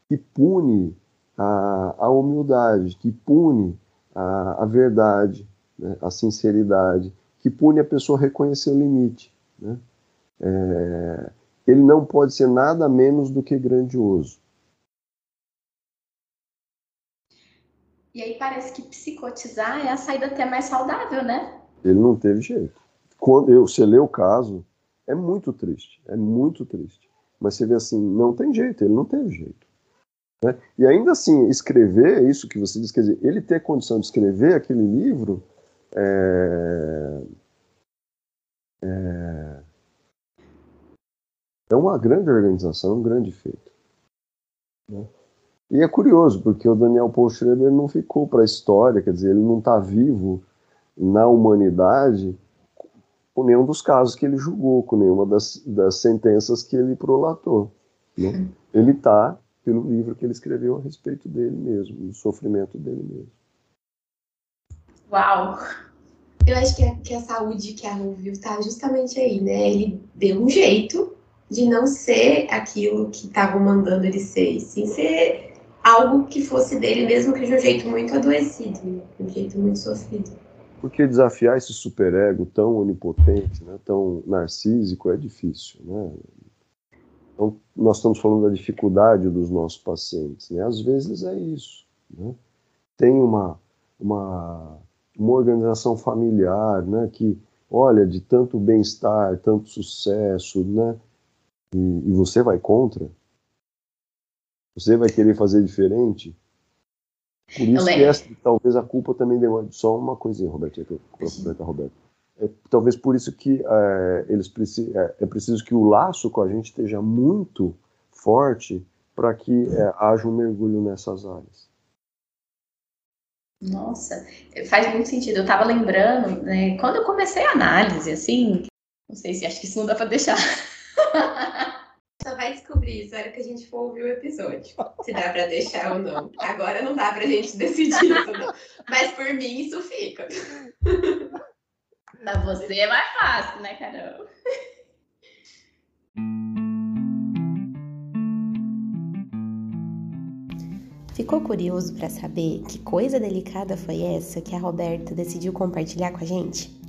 que pune a, a humildade, que pune a, a verdade, né, a sinceridade, que pune a pessoa a reconhecer o limite. Né? É... Ele não pode ser nada menos do que grandioso. E aí parece que psicotizar é a saída até mais saudável, né? Ele não teve jeito. Quando eu, você lê o caso, é muito triste, é muito triste. Mas você vê assim, não tem jeito, ele não teve jeito. Né? E ainda assim, escrever isso que você diz, quer dizer, ele ter condição de escrever aquele livro é, é, é uma grande organização, um grande feito. Né? E é curioso, porque o Daniel Paul Schreber não ficou para a história, quer dizer, ele não está vivo na humanidade com nenhum dos casos que ele julgou, com nenhuma das, das sentenças que ele prolatou. Né? Ele está pelo livro que ele escreveu a respeito dele mesmo, do sofrimento dele mesmo. Uau! Eu acho que a, que a saúde que a Lu viu está justamente aí, né? Ele deu um jeito de não ser aquilo que estavam mandando ele ser, sim ser algo que fosse dele, mesmo que de um jeito muito adoecido, de um jeito muito sofrido. Porque desafiar esse superego tão onipotente, né, tão narcísico, é difícil. Né? Então, nós estamos falando da dificuldade dos nossos pacientes. Né? Às vezes é isso. Né? Tem uma, uma, uma organização familiar né, que, olha, de tanto bem-estar, tanto sucesso, né, e, e você vai contra, você vai querer fazer diferente? Por isso que essa, talvez a culpa também deu só uma coisinha, Roberto, Roberto, Roberto. É, talvez por isso que é, eles precis, é, é, preciso que o laço com a gente esteja muito forte para que é, haja um mergulho nessas áreas. Nossa, faz muito sentido. Eu estava lembrando, né, quando eu comecei a análise, assim, não sei se acho que isso não dá para deixar. Isso na hora que a gente for ouvir o episódio. Se dá pra deixar ou não. Agora não dá pra gente decidir isso, não. Mas por mim isso fica. Pra você é mais fácil, né, Carol? Ficou curioso para saber que coisa delicada foi essa que a Roberta decidiu compartilhar com a gente?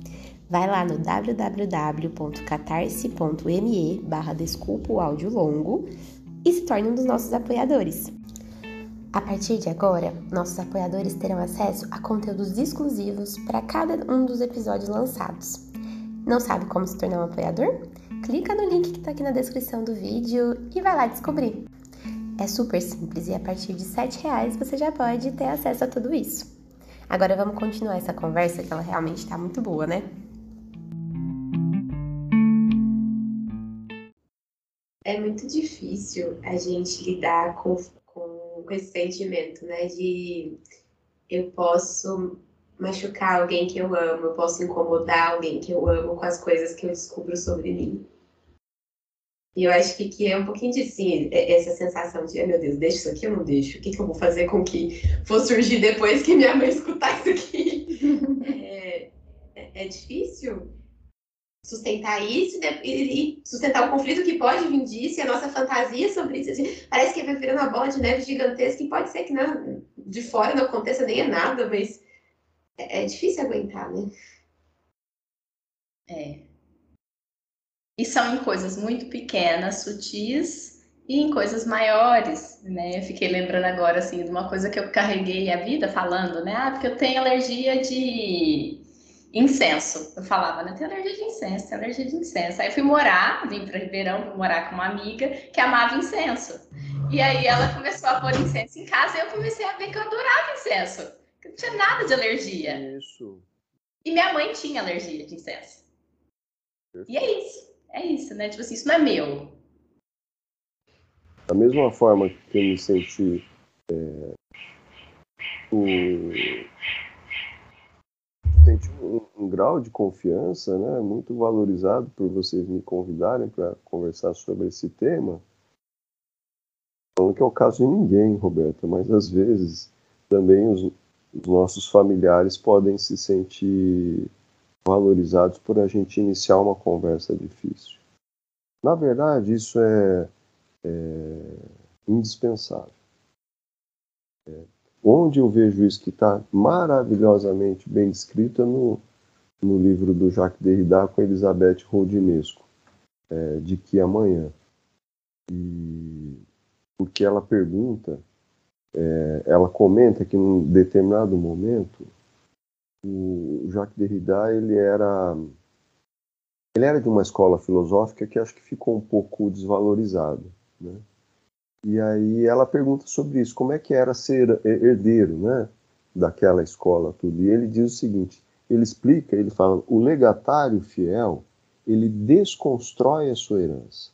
Vai lá no www.catarse.me barra desculpa o áudio longo e se torne um dos nossos apoiadores. A partir de agora, nossos apoiadores terão acesso a conteúdos exclusivos para cada um dos episódios lançados. Não sabe como se tornar um apoiador? Clica no link que está aqui na descrição do vídeo e vai lá descobrir. É super simples e a partir de R$ reais você já pode ter acesso a tudo isso. Agora vamos continuar essa conversa que ela realmente está muito boa, né? É muito difícil a gente lidar com, com, com esse sentimento, né? De eu posso machucar alguém que eu amo, eu posso incomodar alguém que eu amo com as coisas que eu descubro sobre mim. E eu acho que, que é um pouquinho de sim, é, essa sensação de, oh, meu Deus, deixa isso aqui ou não deixo? O que, que eu vou fazer com que for surgir depois que minha mãe escutar isso aqui? é, é, é difícil sustentar isso e, sustentar o conflito que pode vir disso e a nossa fantasia sobre isso. Assim, parece que vai virando uma bola de neve gigantesca e pode ser que de fora não aconteça nem nada, mas é, é difícil aguentar, né? É. E são em coisas muito pequenas, sutis, e em coisas maiores, né? Eu fiquei lembrando agora, assim, de uma coisa que eu carreguei a vida falando, né? Ah, porque eu tenho alergia de incenso. Eu falava, né? Eu tenho alergia de incenso, tenho alergia de incenso. Aí eu fui morar, vim para Ribeirão, fui morar com uma amiga que amava incenso. E aí ela começou a pôr incenso em casa e eu comecei a ver que eu adorava incenso. Que não tinha nada de alergia. Isso. E minha mãe tinha alergia de incenso. E é isso é isso, né? Tipo assim, isso não é meu. Da mesma forma que eu me senti é, um, senti um, um, grau de confiança, né, muito valorizado por vocês me convidarem para conversar sobre esse tema. Não que é o caso de ninguém, Roberta, mas às vezes também os, os nossos familiares podem se sentir valorizados por a gente iniciar uma conversa difícil. Na verdade, isso é, é indispensável. É, onde eu vejo isso que está maravilhosamente bem descrito é no, no livro do Jacques Derrida com Elizabeth Rodinesco, é, De Que Amanhã. E, porque ela pergunta, é, ela comenta que num determinado momento o Jacques Derrida ele era ele era de uma escola filosófica que acho que ficou um pouco desvalorizado, né? E aí ela pergunta sobre isso, como é que era ser herdeiro, né, daquela escola tudo. E ele diz o seguinte, ele explica, ele fala, o legatário fiel, ele desconstrói a sua herança.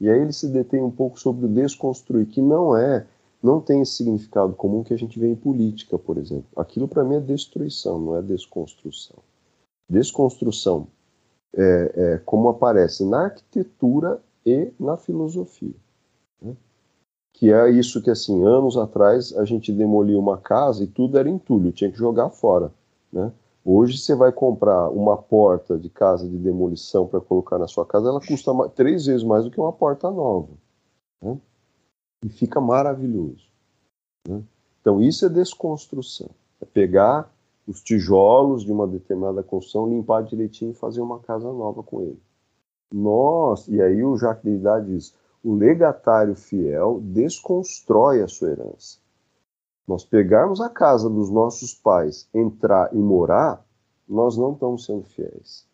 E aí ele se detém um pouco sobre o desconstruir, que não é não tem esse significado comum que a gente vê em política, por exemplo. Aquilo para mim é destruição, não é desconstrução. Desconstrução é, é, como aparece na arquitetura e na filosofia. Né? Que é isso que, assim, anos atrás a gente demoliu uma casa e tudo era entulho, tinha que jogar fora. Né? Hoje você vai comprar uma porta de casa de demolição para colocar na sua casa, ela custa três vezes mais do que uma porta nova. Né? e fica maravilhoso. Né? Então, isso é desconstrução. É pegar os tijolos de uma determinada construção, limpar direitinho e fazer uma casa nova com ele. Nós, e aí o Jacques Derrida diz, o legatário fiel desconstrói a sua herança. Nós pegarmos a casa dos nossos pais, entrar e morar, nós não estamos sendo fiéis.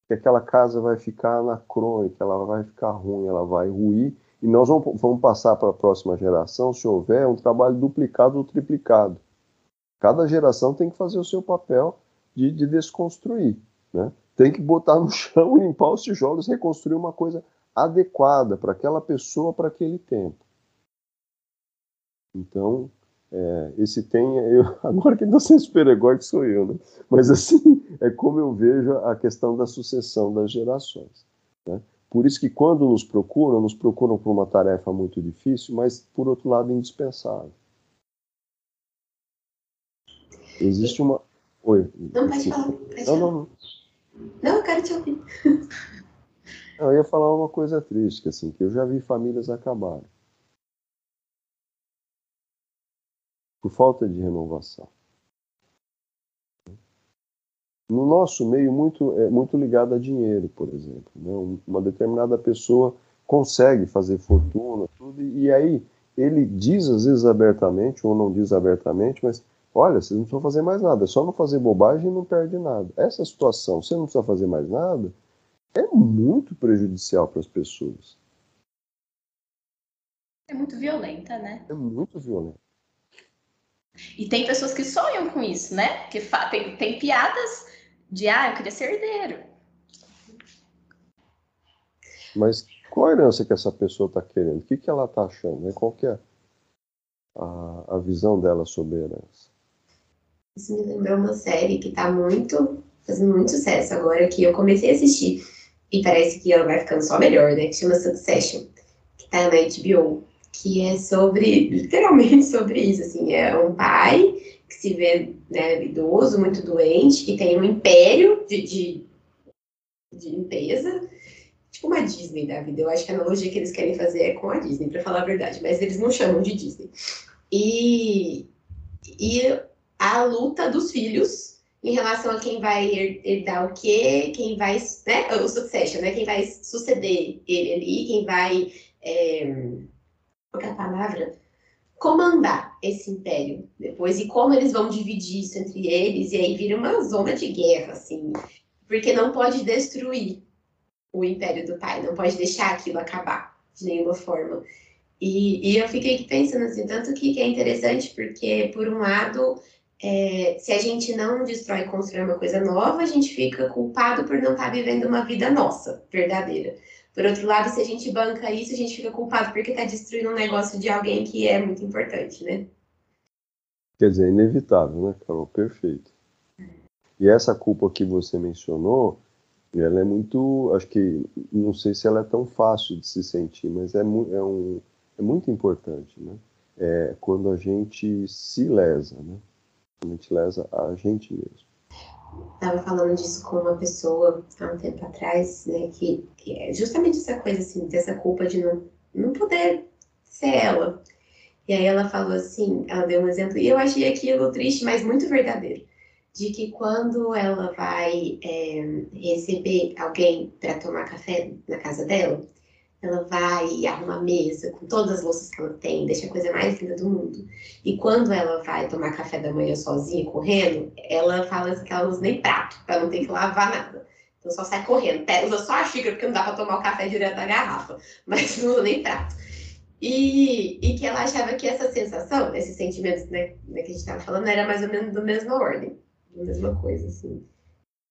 Porque aquela casa vai ficar anacrônica, ela vai ficar ruim, ela vai ruir e nós vamos passar para a próxima geração, se houver, um trabalho duplicado ou triplicado. Cada geração tem que fazer o seu papel de, de desconstruir. Né? Tem que botar no chão, limpar os tijolos, reconstruir uma coisa adequada para aquela pessoa, para aquele tempo. Então, é, esse tem. Eu, agora quem está sendo super egóico sou eu, né? Mas assim, é como eu vejo a questão da sucessão das gerações. Né? Por isso que quando nos procuram, nos procuram por uma tarefa muito difícil, mas por outro lado indispensável. Existe uma Oi. Não, pode falar. Pode Não, não, não. Não, eu quero te ouvir. Eu ia falar uma coisa triste, que, assim, que eu já vi famílias acabarem. Por falta de renovação. No nosso meio, muito, é muito ligado a dinheiro, por exemplo. Né? Um- Uma determinada pessoa consegue fazer fortuna, tudo, e e aí ele diz, às vezes, abertamente, ou não diz abertamente, mas olha, vocês não precisam fazer mais nada, é só não fazer bobagem e não perde nada. Essa situação, você não precisa fazer mais nada, é muito prejudicial para as pessoas. É muito violenta, né? É muito violento. E tem pessoas que sonham com isso, né? Que tem, tem piadas de, ah, eu queria ser herdeiro. Mas qual a herança que essa pessoa está querendo? O que, que ela está achando? né? Qual que é a, a visão dela sobre a herança? Isso me lembrou uma série que tá muito, fazendo muito sucesso agora, que eu comecei a assistir. E parece que ela vai ficando só melhor, né? Que chama Succession, que tá na HBO. Que é sobre, literalmente sobre isso, assim. É um pai que se vê né, idoso, muito doente, que tem um império de, de, de limpeza. Tipo uma Disney da vida. Eu acho que a analogia que eles querem fazer é com a Disney, pra falar a verdade. Mas eles não chamam de Disney. E, e a luta dos filhos em relação a quem vai her- herdar o quê, quem vai, né, o succession, né, quem vai suceder ele ali, quem vai, é, qual é a palavra? Comandar esse império depois, e como eles vão dividir isso entre eles, e aí vira uma zona de guerra, assim, porque não pode destruir o império do pai, não pode deixar aquilo acabar de nenhuma forma. E, e eu fiquei pensando assim, tanto que, que é interessante, porque, por um lado, é, se a gente não destrói e constrói uma coisa nova, a gente fica culpado por não estar vivendo uma vida nossa, verdadeira. Por outro lado, se a gente banca isso, a gente fica culpado porque está destruindo um negócio de alguém que é muito importante, né? Quer dizer, é inevitável, né, Carol? Perfeito. E essa culpa que você mencionou, ela é muito, acho que, não sei se ela é tão fácil de se sentir, mas é, mu é, um, é muito importante, né? É quando a gente se lesa, né? A gente lesa a gente mesmo. Estava falando disso com uma pessoa há um tempo atrás, né? Que, que é justamente essa coisa, assim, dessa culpa de não, não poder ser ela. E aí ela falou assim, ela deu um exemplo, e eu achei aquilo triste, mas muito verdadeiro. De que quando ela vai é, receber alguém para tomar café na casa dela, ela vai e arruma a mesa com todas as louças que ela tem, deixa a coisa mais linda do mundo. E quando ela vai tomar café da manhã sozinha, correndo, ela fala assim que ela não usa nem prato, para não ter que lavar nada. Então só sai correndo. Usa só a xícara, porque não dá para tomar o café direto da garrafa. Mas não usa nem prato. E, e que ela achava que essa sensação, esses sentimentos né, né, que a gente estava falando, era mais ou menos da mesma ordem, da mesma coisa, assim.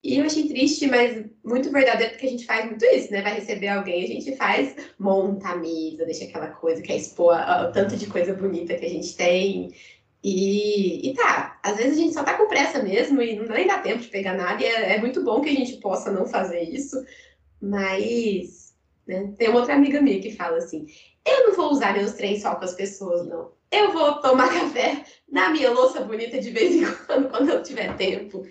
E eu achei triste, mas muito verdadeiro, porque a gente faz muito isso, né? Vai receber alguém, a gente faz, monta a mesa, deixa aquela coisa, quer expor a- a- o tanto de coisa bonita que a gente tem. E, e tá, às vezes a gente só tá com pressa mesmo e não nem dá tempo de pegar nada, e é, é muito bom que a gente possa não fazer isso, mas né, tem uma outra amiga minha que fala assim: eu não vou usar meus trens só com as pessoas, não. Eu vou tomar café na minha louça bonita de vez em quando, quando eu tiver tempo.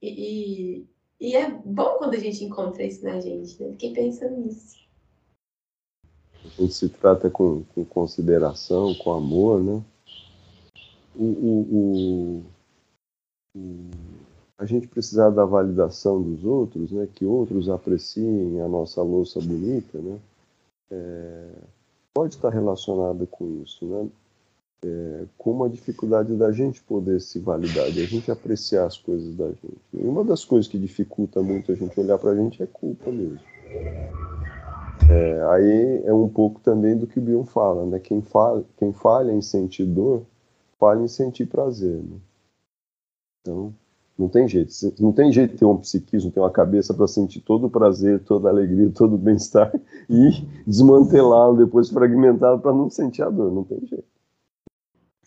E, e, e é bom quando a gente encontra isso na gente, né? Fiquei pensando nisso. A gente se trata com, com consideração, com amor, né? O, o, o- o- a gente precisar da validação dos outros, né? Que outros apreciem a nossa louça bonita, né? É, pode estar relacionada com isso, né? É, com uma dificuldade da gente poder se validar, de a gente apreciar as coisas da gente. E uma das coisas que dificulta muito a gente olhar para a gente é culpa mesmo. É, aí é um pouco também do que o Bion fala, né? Quem, fala, quem falha em sentir dor, falha em sentir prazer. Né? Então, não tem jeito. Não tem jeito de ter um psiquismo, ter uma cabeça para sentir todo o prazer, toda a alegria, todo o bem-estar e desmantelá-lo, depois fragmentá-lo para não sentir a dor. Não tem jeito.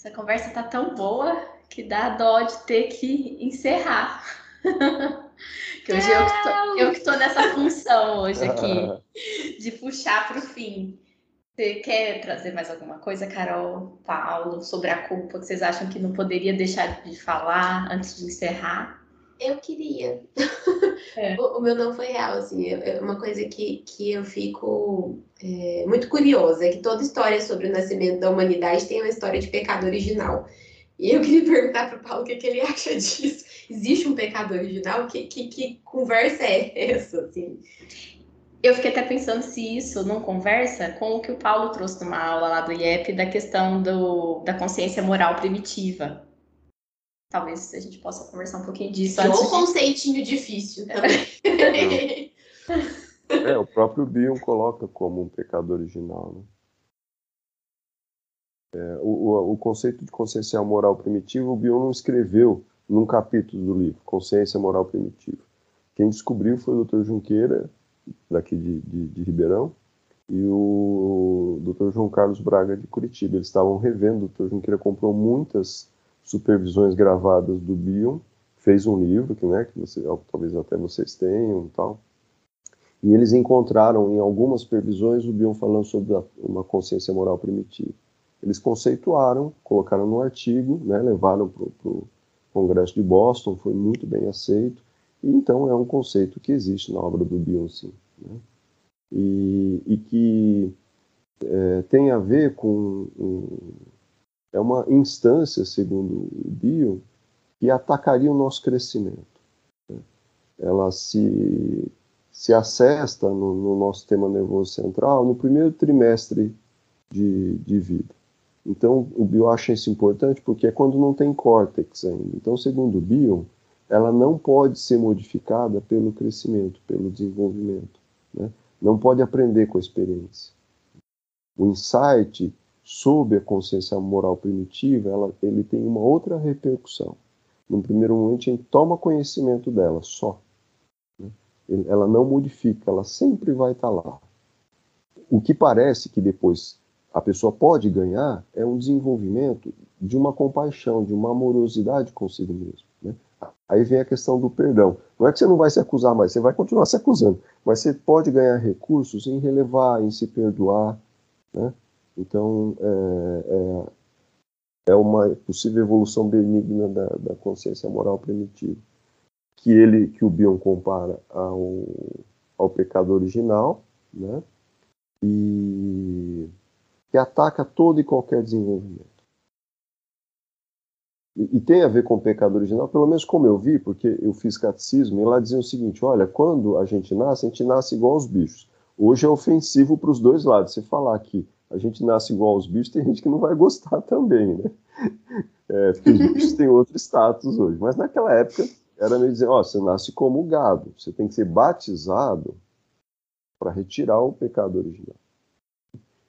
Essa conversa tá tão boa que dá dó de ter que encerrar. que hoje eu que, tô, eu que tô nessa função hoje aqui, de puxar para o fim. Você quer trazer mais alguma coisa, Carol, Paulo, sobre a culpa que vocês acham que não poderia deixar de falar antes de encerrar? Eu queria. É. o, o, meu não foi real, assim. É, uma coisa que, que eu fico é, muito curiosa, é que toda história sobre o nascimento da humanidade tem uma história de pecado original. E eu queria perguntar para o Paulo o que, que, ele acha disso. Existe um pecado original? Que, que, que conversa é essa? Assim? Eu fiquei até pensando se isso não conversa com o que o Paulo trouxe numa aula lá do IEP da questão do, da consciência moral primitiva. Talvez a gente possa conversar um pouquinho disso. É um conceitinho difícil também. É, o próprio Bion coloca como um pecado original. Né? É, o, o, conceito de consciência moral primitiva, o Bion não escreveu num capítulo do livro, Consciência Moral Primitiva. Quem descobriu foi o Dr. Junqueira, daqui de, de, de Ribeirão, e o Dr. João Carlos Braga de Curitiba. Eles estavam revendo, o Dr. Junqueira comprou muitas supervisões gravadas do Bion, fez um livro que, né, que você, talvez até vocês tenham tal. E eles encontraram em algumas supervisões o Bion falando sobre uma consciência moral primitiva. Eles conceituaram, colocaram no artigo, né, levaram para o Congresso de Boston, foi muito bem aceito, e então é um conceito que existe na obra do Bion, sim. Né? E, e, que é, tem a ver com. Um, é uma instância, segundo o Bion, que atacaria o nosso crescimento. Né? Ela se, se acesta no, no nosso sistema nervoso central no primeiro trimestre de, de vida. Então, o Bion acha isso importante porque é quando não tem córtex ainda. Então, segundo o Bion, ela não pode ser modificada pelo crescimento, pelo desenvolvimento. Né? Não pode aprender com a experiência. O insight sob a consciência moral primitiva, ela, ele tem uma outra repercussão. No primeiro momento, a gente toma conhecimento dela só. Né? Ela não modifica, ela sempre vai estar lá. O que parece que depois a pessoa pode ganhar é um desenvolvimento de uma compaixão, de uma amorosidade consigo mesmo. Né? Aí vem a questão do perdão. Não é que você não vai se acusar mais, você vai continuar se acusando, mas você pode ganhar recursos em relevar, em se perdoar. Né? Então, é, é, é, uma possível evolução benigna da, da consciência moral primitiva, que ele, que o Bion compara ao, ao pecado original, né? E que ataca todo e qualquer desenvolvimento. E, e, tem a ver com o pecado original, pelo menos como eu vi, porque eu fiz catecismo, e lá dizia o seguinte: olha, quando a gente nasce, a gente nasce igual aos bichos. Hoje é ofensivo para os dois lados. Se falar que a gente nasce igual aos bichos, tem gente que não vai gostar também, né? É, porque os bichos têm outro status hoje. Mas naquela época era meio dizer: ó, você nasce como gado, você tem que ser batizado para retirar o pecado original.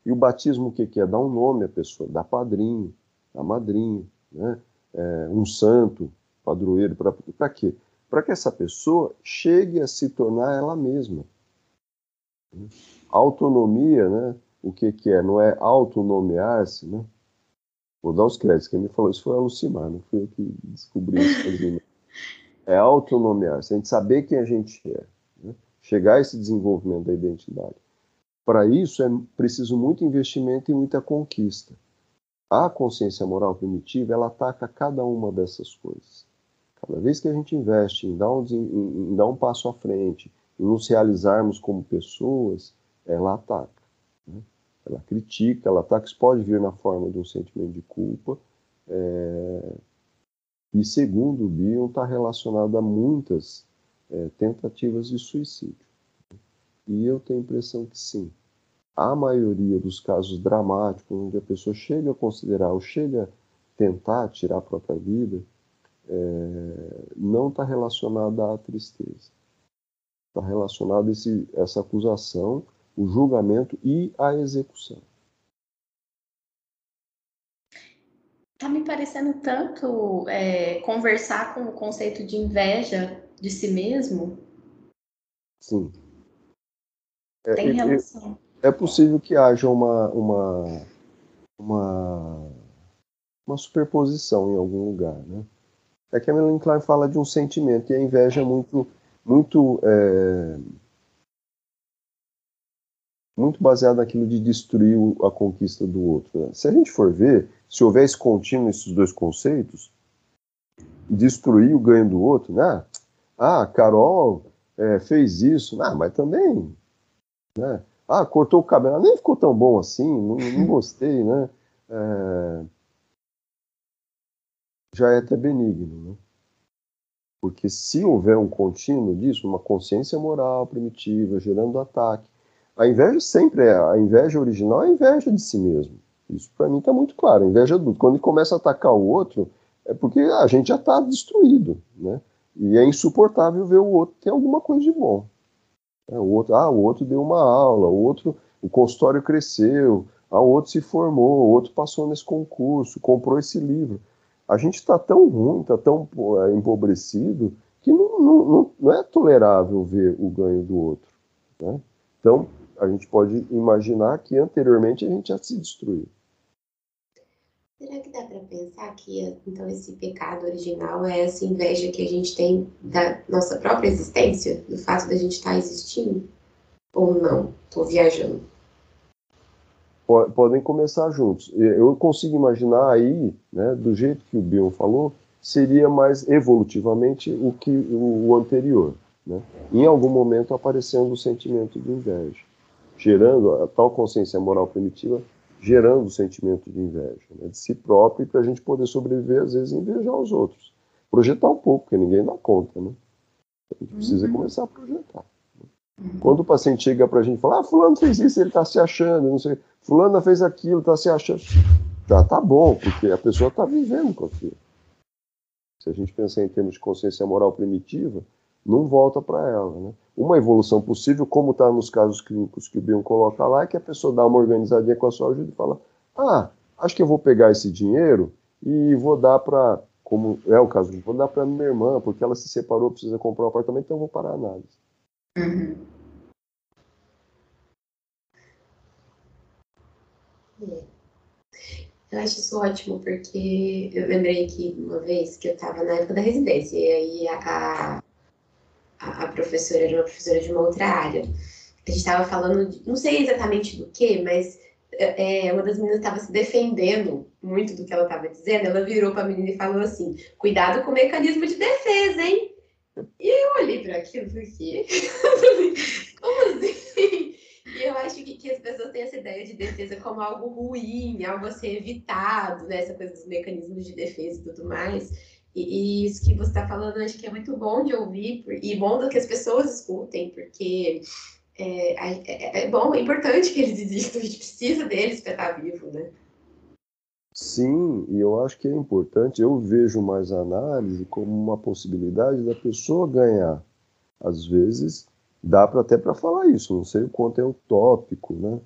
E o batismo o que, que é? Dá um nome à pessoa, dá padrinho, dá madrinha, né? É, um santo, padroeiro, para quê? Para que essa pessoa chegue a se tornar ela mesma. Autonomia, né? O que, que é? Não é autonomear-se, né? Vou dar os créditos, quem me falou isso foi a Lucimar, não fui eu que descobri isso. é autonomear-se, a gente saber quem a gente é, né? chegar a esse desenvolvimento da identidade. Para isso é preciso muito investimento e muita conquista. A consciência moral primitiva, ela ataca cada uma dessas coisas. Cada vez que a gente investe em dar um, em dar um passo à frente, em nos realizarmos como pessoas, ela ataca. Ela critica, ela ataca. Isso pode vir na forma de um sentimento de culpa. É... E, segundo o Bion, está relacionado a muitas é, tentativas de suicídio. E eu tenho a impressão que sim. A maioria dos casos dramáticos, onde a pessoa chega a considerar ou chega a tentar tirar a própria vida, é, não está relacionada à tristeza. Está relacionada a essa acusação, o julgamento e a execução. Está me parecendo tanto é, conversar com o conceito de inveja de si mesmo. Sim. É, Tem relação. É, é possível que haja uma, uma, uma, uma superposição em algum lugar, né? É que a Melanie Klein fala de um sentimento e a inveja é muito, muito, é, muito baseada naquilo de destruir a conquista do outro. Né? Se a gente for ver, se houver esse contínuo esses dois conceitos, destruir o ganho do outro, né? Ah, Carol é, fez isso. Ah, mas também. Né? Ah, cortou o cabelo. Nem ficou tão bom assim, não, não gostei, né? É... Já é até benigno, né? Porque se houver um contínuo disso, uma consciência moral primitiva, gerando ataque, a inveja sempre é, a inveja original é a inveja de si mesmo. Isso para mim está muito claro. A inveja do quando ele começa a atacar o outro, é porque a gente já está destruído, né? E é insuportável ver o outro ter alguma coisa de bom. É, o outro, ah, o outro deu uma aula, o outro, o consultório cresceu, ah, o outro se formou, o outro passou nesse concurso, comprou esse livro. A gente está tão ruim, está tão é, empobrecido, que não, não, não, não, é tolerável ver o ganho do outro. Né? Então, a gente pode imaginar que anteriormente a gente já se destruiu. Será que dá para pensar que então esse pecado original é essa inveja que a gente tem da nossa própria existência, do fato da gente estar tá existindo? Ou não? Estou viajando. Podem começar juntos. Eu consigo imaginar aí, né, do jeito que o Bion falou, seria mais evolutivamente o que o, o anterior. Né? Em algum momento aparecendo o sentimento de inveja, gerando a tal consciência moral primitiva gerando o sentimento de inveja, né, de si próprio, para a gente poder sobreviver, às vezes, invejar os outros. Projetar um pouco, porque ninguém dá conta, né? A gente precisa uhum. começar a projetar. Uhum. Quando o paciente chega para a gente e fala, ah, fulano fez isso, ele está se achando, não sei, fulano fez aquilo, está se achando. Já tá bom, porque a pessoa está vivendo com aquilo. Se a gente pensar em termos de consciência moral primitiva, não volta para ela, né? Uma evolução possível, como está nos casos clínicos que o Bion coloca lá, é que a pessoa dá uma organizadinha com a sua ajuda e fala: Ah, acho que eu vou pegar esse dinheiro e vou dar para, como é o caso, vou dar para minha irmã, porque ela se separou, precisa comprar um apartamento, então eu vou parar a análise. Uhum. É. Eu acho isso ótimo, porque eu lembrei que uma vez que eu estava na época da residência, e aí a, a, professora era uma professora de uma outra área. A gente estava falando, de, não sei exatamente do que, mas é, é uma das meninas estava se defendendo muito do que ela estava dizendo. Ela virou para a menina e falou assim: cuidado com o mecanismo de defesa, hein? E eu olhei para aquilo e falei: como assim? E eu acho que, que, as pessoas têm essa ideia de defesa como algo ruim, algo a ser evitado, né? essa coisa dos mecanismos de defesa e tudo mais. E, e isso que você está falando, acho que é muito bom de ouvir e bom que as pessoas escutem, porque é, é, é bom, é importante que eles existam, a gente precisa deles para estar vivo, né? Sim, e eu acho que é importante, eu vejo mais a análise como uma possibilidade da pessoa ganhar. Às vezes, dá para até para falar isso, não sei o quanto é utópico, né?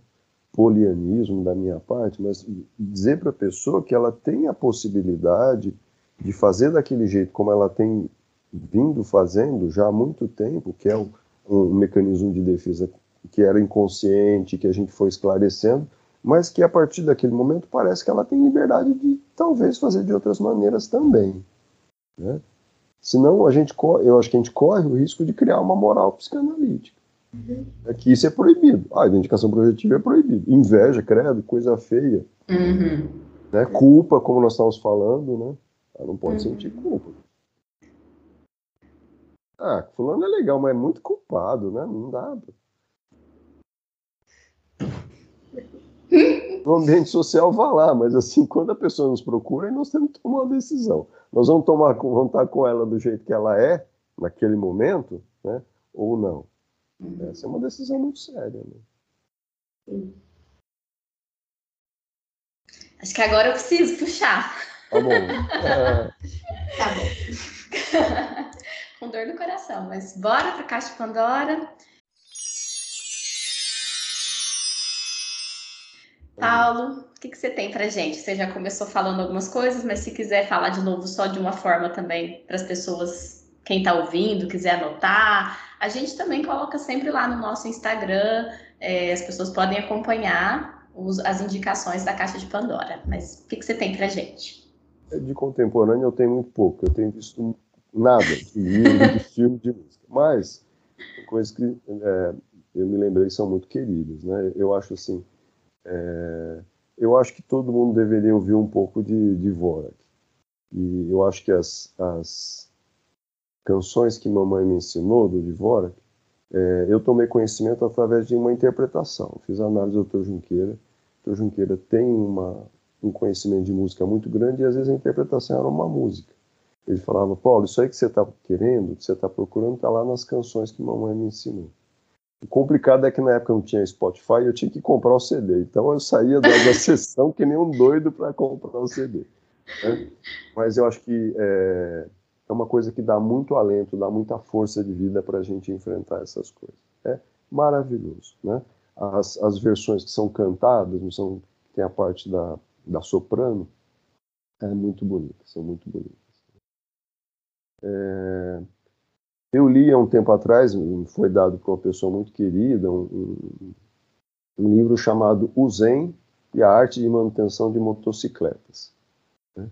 Polianismo da minha parte, mas dizer para a pessoa que ela tem a possibilidade de fazer daquele jeito como ela tem vindo fazendo já há muito tempo, que é um, um mecanismo de defesa que era inconsciente, que a gente foi esclarecendo, mas que a partir daquele momento parece que ela tem liberdade de talvez fazer de outras maneiras também. Né? Senão a gente eu acho que a gente corre o risco de criar uma moral psicanalítica. Uhum. É que isso é proibido. Ah, a identificação projetiva é proibido. Inveja, credo, coisa feia. Uhum. Né? Culpa, como nós estávamos falando, né? Ela não pode uhum. sentir culpa. Ah, fulano é legal, mas é muito culpado, né? Não dá. No ambiente social vá lá, mas assim, quando a pessoa nos procura, nós temos que tomar uma decisão. Nós vamos tomar, vamos estar com ela do jeito que ela é, naquele momento, né? Ou não. Uhum. Essa é uma decisão muito séria, né? Acho que agora eu preciso puxar. Tá bom. Tá bom. Com dor no coração, mas bora para Caixa Pandora. Paulo, o que, que você tem para gente? Você já começou falando algumas coisas, mas se quiser falar de novo só de uma forma também para as pessoas, quem está ouvindo, quiser anotar, a gente também coloca sempre lá no nosso Instagram, é, as pessoas podem acompanhar os, as indicações da Caixa de Pandora. Mas o que, que você tem para gente? De contemporâneo eu tenho muito pouco, eu tenho visto nada de livro, de filme, de música. Mas, coisas que é, eu me lembrei são muito queridas, né? Eu acho assim, é, eu acho que todo mundo deveria ouvir um pouco de, de Vorak. E eu acho que as, as, Canções que Mamãe Me Ensinou, do Dvorak, é, eu tomei conhecimento através de uma interpretação. Fiz análise do Dr. Junqueira. O Dr. Junqueira tem uma, um conhecimento de música muito grande e às vezes a interpretação era uma música. Ele falava, Paulo, isso aí que você está querendo, que você está procurando, está lá nas canções que mamãe me ensinou. O complicado é que na época não tinha Spotify eu tinha que comprar o CD. Então eu saía da, da sessão que nem um doido para comprar o CD. Né? Mas eu acho que é, é uma coisa que dá muito alento, dá muita força de vida para a gente enfrentar essas coisas. É maravilhoso. Né? As, as versões que são cantadas, não são, tem a parte da, da soprano, é muito bonita, são muito bonitas. É, eu li há um tempo atrás, foi dado por uma pessoa muito querida, um, um, livro chamado O Zen e a Arte de Manutenção de Motocicletas. Né?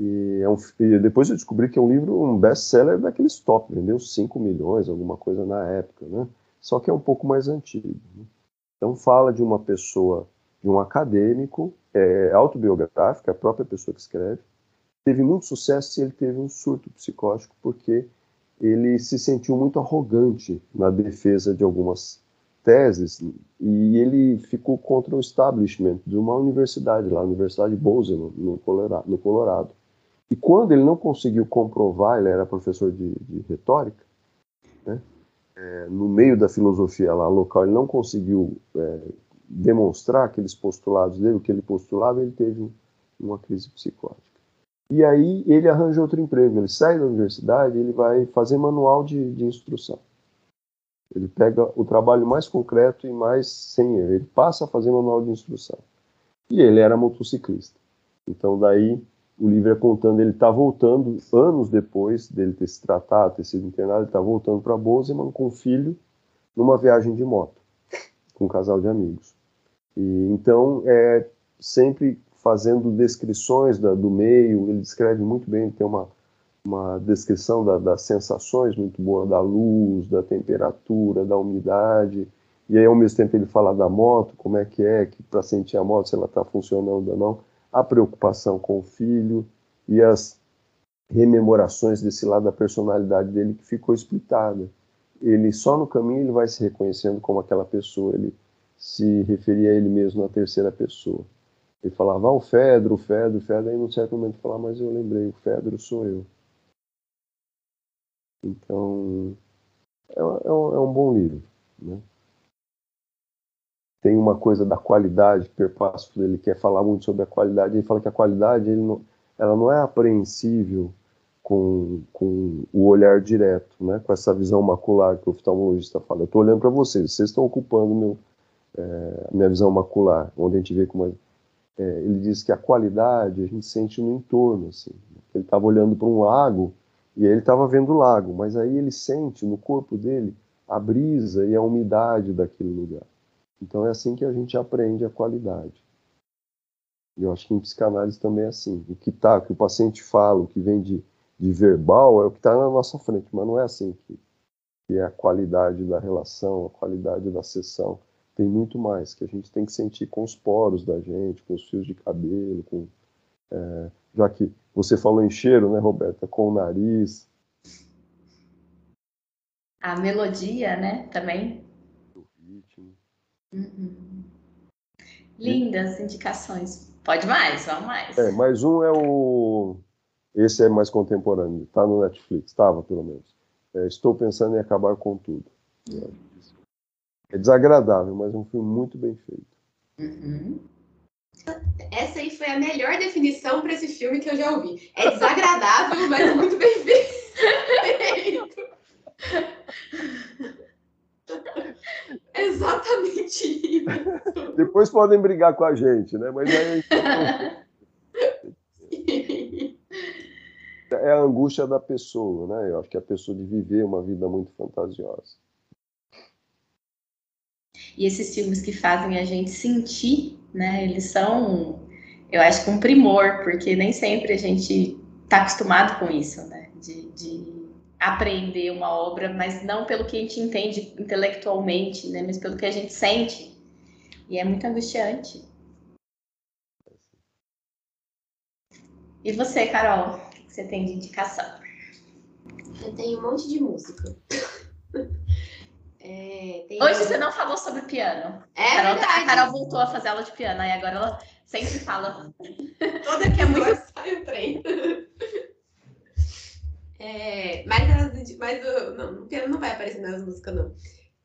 E, é um, e, depois eu descobri que é um livro, um best-seller daqueles top, vendeu 5 milhões, alguma coisa na época, né? só que é um pouco mais antigo. Né? Então fala de uma pessoa, de um acadêmico, é, é a própria pessoa que escreve, teve muito sucesso e ele teve um surto psicótico porque ele se sentiu muito arrogante na defesa de algumas teses e ele ficou contra o establishment de uma universidade lá, a Universidade Bozeman, no Colorado, no Colorado. E quando ele não conseguiu comprovar, ele era professor de, de retórica, né? é, no meio da filosofia lá local, ele não conseguiu é, demonstrar aqueles postulados dele, o que ele postulava, ele teve uma crise psicótica. E aí ele arranja outro emprego. Ele sai da universidade, ele vai fazer manual de, de instrução. Ele pega o trabalho mais concreto e mais sem erro. Ele passa a fazer manual de instrução. E ele era motociclista. Então daí o livro é contando, ele está voltando anos depois dele ter se tratado, ter sido internado, ele está voltando para Bozeman com o filho numa viagem de moto, com um casal de amigos. E então é sempre fazendo descrições da, do meio, ele descreve muito bem, tem uma, uma descrição da, das sensações muito boa, da luz, da temperatura, da umidade, e aí ao mesmo tempo ele fala da moto, como é que é, que para sentir a moto, se ela está funcionando ou não, a preocupação com o filho e as rememorações desse lado da personalidade dele que ficou explicada. Ele só no caminho ele vai se reconhecendo como aquela pessoa, ele se referia a ele mesmo na terceira pessoa. Ele falava, ah, o Fedro, o Fedro, o Fedro, aí num certo momento falava, mas eu lembrei, o Fedro sou eu. Então, é, é, um, é um bom livro, né? Tem uma coisa da qualidade, Perpasso, ele quer falar muito sobre a qualidade, ele fala que a qualidade ele não, ela não é apreensível com, com o olhar direto, né? com essa visão macular que o oftalmologista fala. Eu estou olhando para vocês, vocês estão ocupando meu, minha visão macular, onde a gente vê como é, ele diz que a qualidade a gente sente no entorno, assim. Ele estava olhando para um lago e ele estava vendo o lago, mas aí ele sente no corpo dele a brisa e a umidade daquele lugar. Então é assim que a gente aprende a qualidade. E eu acho que em psicanálise também é assim. O que tá, o que o paciente fala, o que vem de, de verbal é o que está na nossa frente, mas não é assim que, que é a qualidade da relação, a qualidade da sessão tem muito mais que a gente tem que sentir com os poros da gente, com os fios de cabelo, com, é, já que você falou em cheiro, né, Roberta, com o nariz. A melodia, né, também. O ritmo. Uhum. Lindas indicações. Pode mais, vamos mais. É, mais um é o. Esse é mais contemporâneo, tá no Netflix, estava pelo menos. É, Estou pensando em acabar com tudo. Uhum. É desagradável, mas é um filme muito bem feito. Uhum. Essa aí foi a melhor definição para esse filme que eu já ouvi. É desagradável, mas é muito bem feito. Exatamente isso. Depois podem brigar com a gente, né? Mas aí. é a angústia da pessoa, né? Eu acho que é a pessoa de viver uma vida muito fantasiosa. E esses filmes que fazem a gente sentir, né, eles são, eu acho um primor, porque nem sempre a gente está acostumado com isso, né, de, de aprender uma obra, mas não pelo que a gente entende intelectualmente, né, mas pelo que a gente sente. E é muito angustiante. E você, Carol, o que você tem de indicação? Eu tenho um monte de música. É, Hoje você não falou sobre piano. É Carol, verdade. A Carol voltou a fazer aula de piano, e agora ela sempre fala. Toda que é muito sai o trem. É, mas, mas não, o piano não vai aparecer nas músicas, não.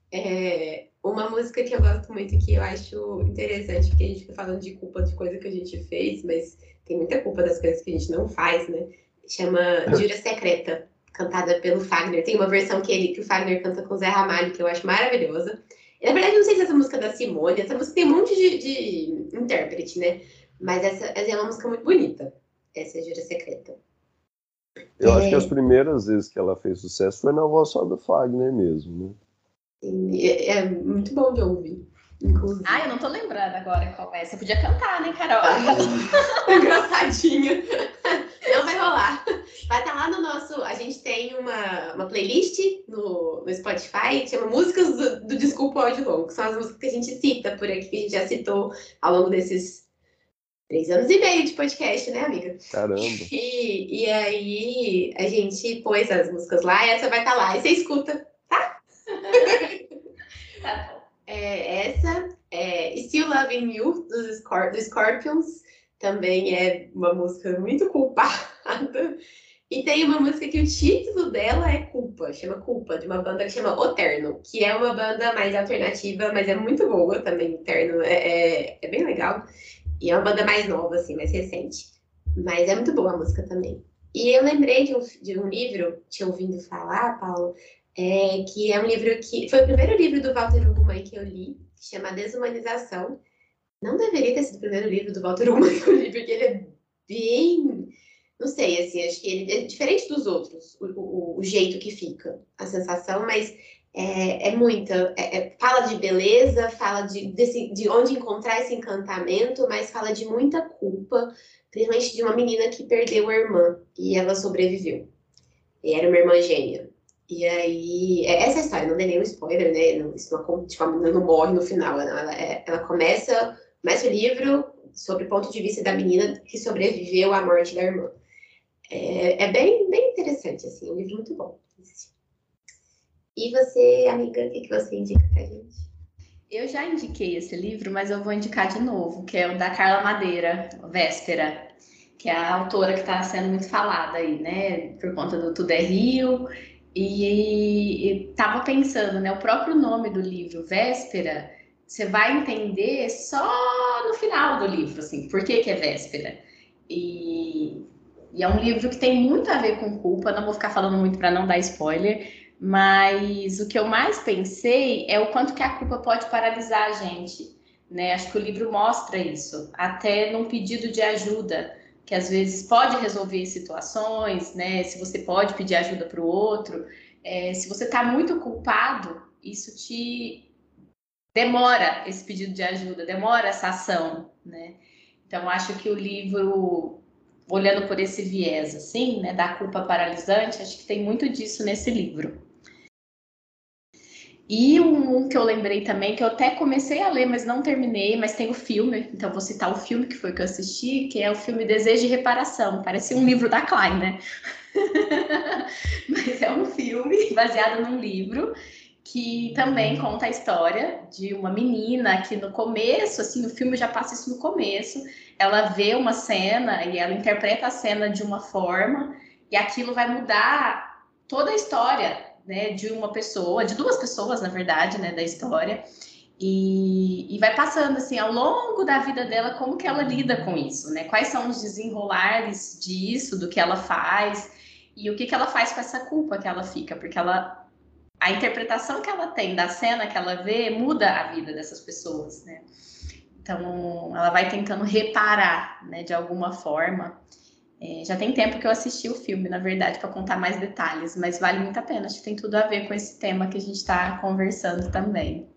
É, uma música que eu gosto muito que eu acho interessante, porque a gente fica falando de culpa de coisa que a gente fez, mas tem muita culpa das coisas que a gente não faz, né? Chama Jura Secreta, cantada pelo Fagner. Tem uma versão que, ele, que o Fagner canta com o Zé Ramalho, que eu acho maravilhosa. Na verdade, não sei se essa música é da Simone, essa música tem um monte de, de intérprete, né? Mas essa, essa, é uma música muito bonita. Essa é Jura Secreta. Eu é... acho que as primeiras vezes que ela fez sucesso foi na voz só do Fagner mesmo, né? É, é muito bom de ouvir. Inclusive. Ah, eu não tô lembrando agora qual é. Você podia cantar, né, Carol? Engraçadinha. Não vai rolar. Vai estar tá lá no nosso. A gente tem uma, uma playlist no, no Spotify que chama Músicas do, do Desculpa Áudio Longo, que são as músicas que a gente cita por aqui, que a gente já citou ao longo desses três anos e meio de podcast, né, amiga? Caramba. E, e aí a gente pôs as músicas lá e essa vai estar tá lá. E você escuta tá é, essa é Still Loving You, Scorp dos Scorpions, também é uma música muito culpada. E tem uma música que o título dela é Culpa, chama Culpa, de uma banda que chama Oterno, que é uma banda mais alternativa, mas é muito boa também, Oterno, é, é, é, bem legal. E é uma banda mais nova, assim, mais recente. Mas é muito boa a música também. E eu lembrei de um, de um livro, tinha ouvido falar, Paulo, é, que é um livro que foi o primeiro livro do Walter Ugumãe que eu li, que chama Desumanização. Não deveria ter sido o primeiro livro do Walter Ugumãe que eu li, porque ele é bem, não sei, assim, acho que ele é diferente dos outros, o, o, o jeito que fica, a sensação, mas é, é muita, é, é, fala de beleza, fala de, desse, de onde encontrar esse encantamento, mas fala de muita culpa, principalmente de uma menina que perdeu a irmã e ela sobreviveu. E era uma irmã gêmea. E aí, é, essa é história, não dei nenhum spoiler, né? Não, isso não, tipo, a menina não morre no final. Ela, é, ela começa, começa o livro sobre o ponto de vista da menina que sobreviveu à morte da irmã. É, é bem, bem interessante, assim, um livro muito bom. E você, amiga, o que, que você indica pra gente? Eu já indiquei esse livro, mas eu vou indicar de novo, que é o da Carla Madeira, Véspera, que é a autora que está sendo muito falada aí, né? Por conta do Tudo é Rio e estava pensando, né? O próprio nome do livro, Véspera, você vai entender só no final do livro, assim, por que, que é Véspera. E, e é um livro que tem muito a ver com culpa, não vou ficar falando muito para não dar spoiler, mas o que eu mais pensei é o quanto que a culpa pode paralisar a gente, né? Acho que o livro mostra isso, até num pedido de ajuda que às vezes pode resolver situações, né? Se você pode pedir ajuda para o outro, é, se você está muito culpado, isso te demora esse pedido de ajuda, demora essa ação, né? Então acho que o livro, olhando por esse viés assim, né, da culpa paralisante, acho que tem muito disso nesse livro. E um que eu lembrei também, que eu até comecei a ler, mas não terminei, mas tem o filme, então vou citar o filme que foi que eu assisti, que é o filme Desejo de Reparação. Parece um livro da Klein, né? mas é um filme baseado num livro que também conta a história de uma menina que no começo, assim, o filme já passa isso no começo, ela vê uma cena e ela interpreta a cena de uma forma e aquilo vai mudar toda a história né, de uma pessoa, de duas pessoas, na verdade, né, da história, e, e, vai passando assim ao longo da vida dela como que ela lida com isso, né? Quais são os desenrolares disso, do que ela faz e o que que ela faz com essa culpa que ela fica, porque ela a interpretação que ela tem da cena que ela vê muda a vida dessas pessoas, né? Então ela vai tentando reparar, né, de alguma forma. É, já tem tempo que eu assisti o filme, na verdade, para contar mais detalhes, mas vale muito a pena. Acho que tem tudo a ver com esse tema que a gente está conversando também.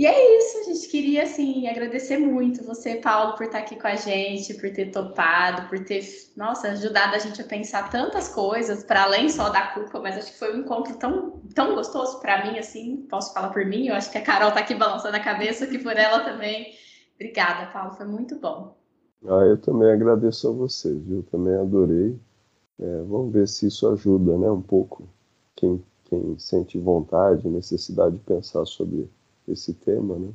E é isso, a gente queria assim agradecer muito você, Paulo, por estar aqui com a gente, por ter topado, por ter, nossa, ajudado a gente a pensar tantas coisas para além só da culpa, mas acho que foi um encontro tão, tão gostoso para mim assim, posso falar por mim, eu acho que a Carol está aqui balançando a cabeça que por ela também. Obrigada, Paulo, foi muito bom. Ah, eu também agradeço a você, viu? Também adorei. É, vamos ver se isso ajuda, né, um pouco quem, quem sente vontade, necessidade de pensar sobre esse tema, né?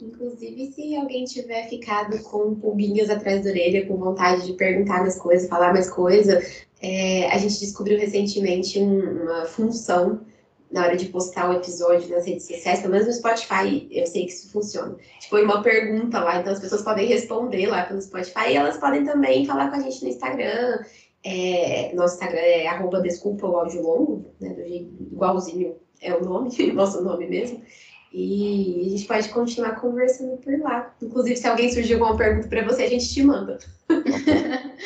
Inclusive, se alguém tiver ficado com pulguinhas atrás da orelha, com vontade de perguntar mais coisas, falar mais coisa, é, a gente descobriu recentemente um, uma função na hora de postar o episódio nas redes sociais, pelo menos no Spotify, eu sei que isso funciona. Tipo, uma pergunta lá, então as pessoas podem responder lá pelo Spotify e elas podem também falar com a gente no Instagram. É, nosso Instagram é arroba desculpa o áudio longo, né, do jeito, igualzinho é o nome, nosso nome mesmo. E a gente pode continuar conversando por lá. Inclusive, se alguém surgir alguma pergunta para você, a gente te manda.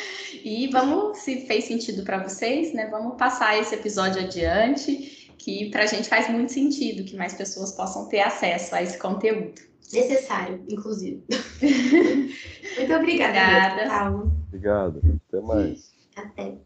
e vamos, se fez sentido para vocês, né? Vamos passar esse episódio adiante, que para a gente faz muito sentido que mais pessoas possam ter acesso a esse conteúdo. Necessário, inclusive. muito obrigada. Obrigada. Obrigado. Até mais. Até.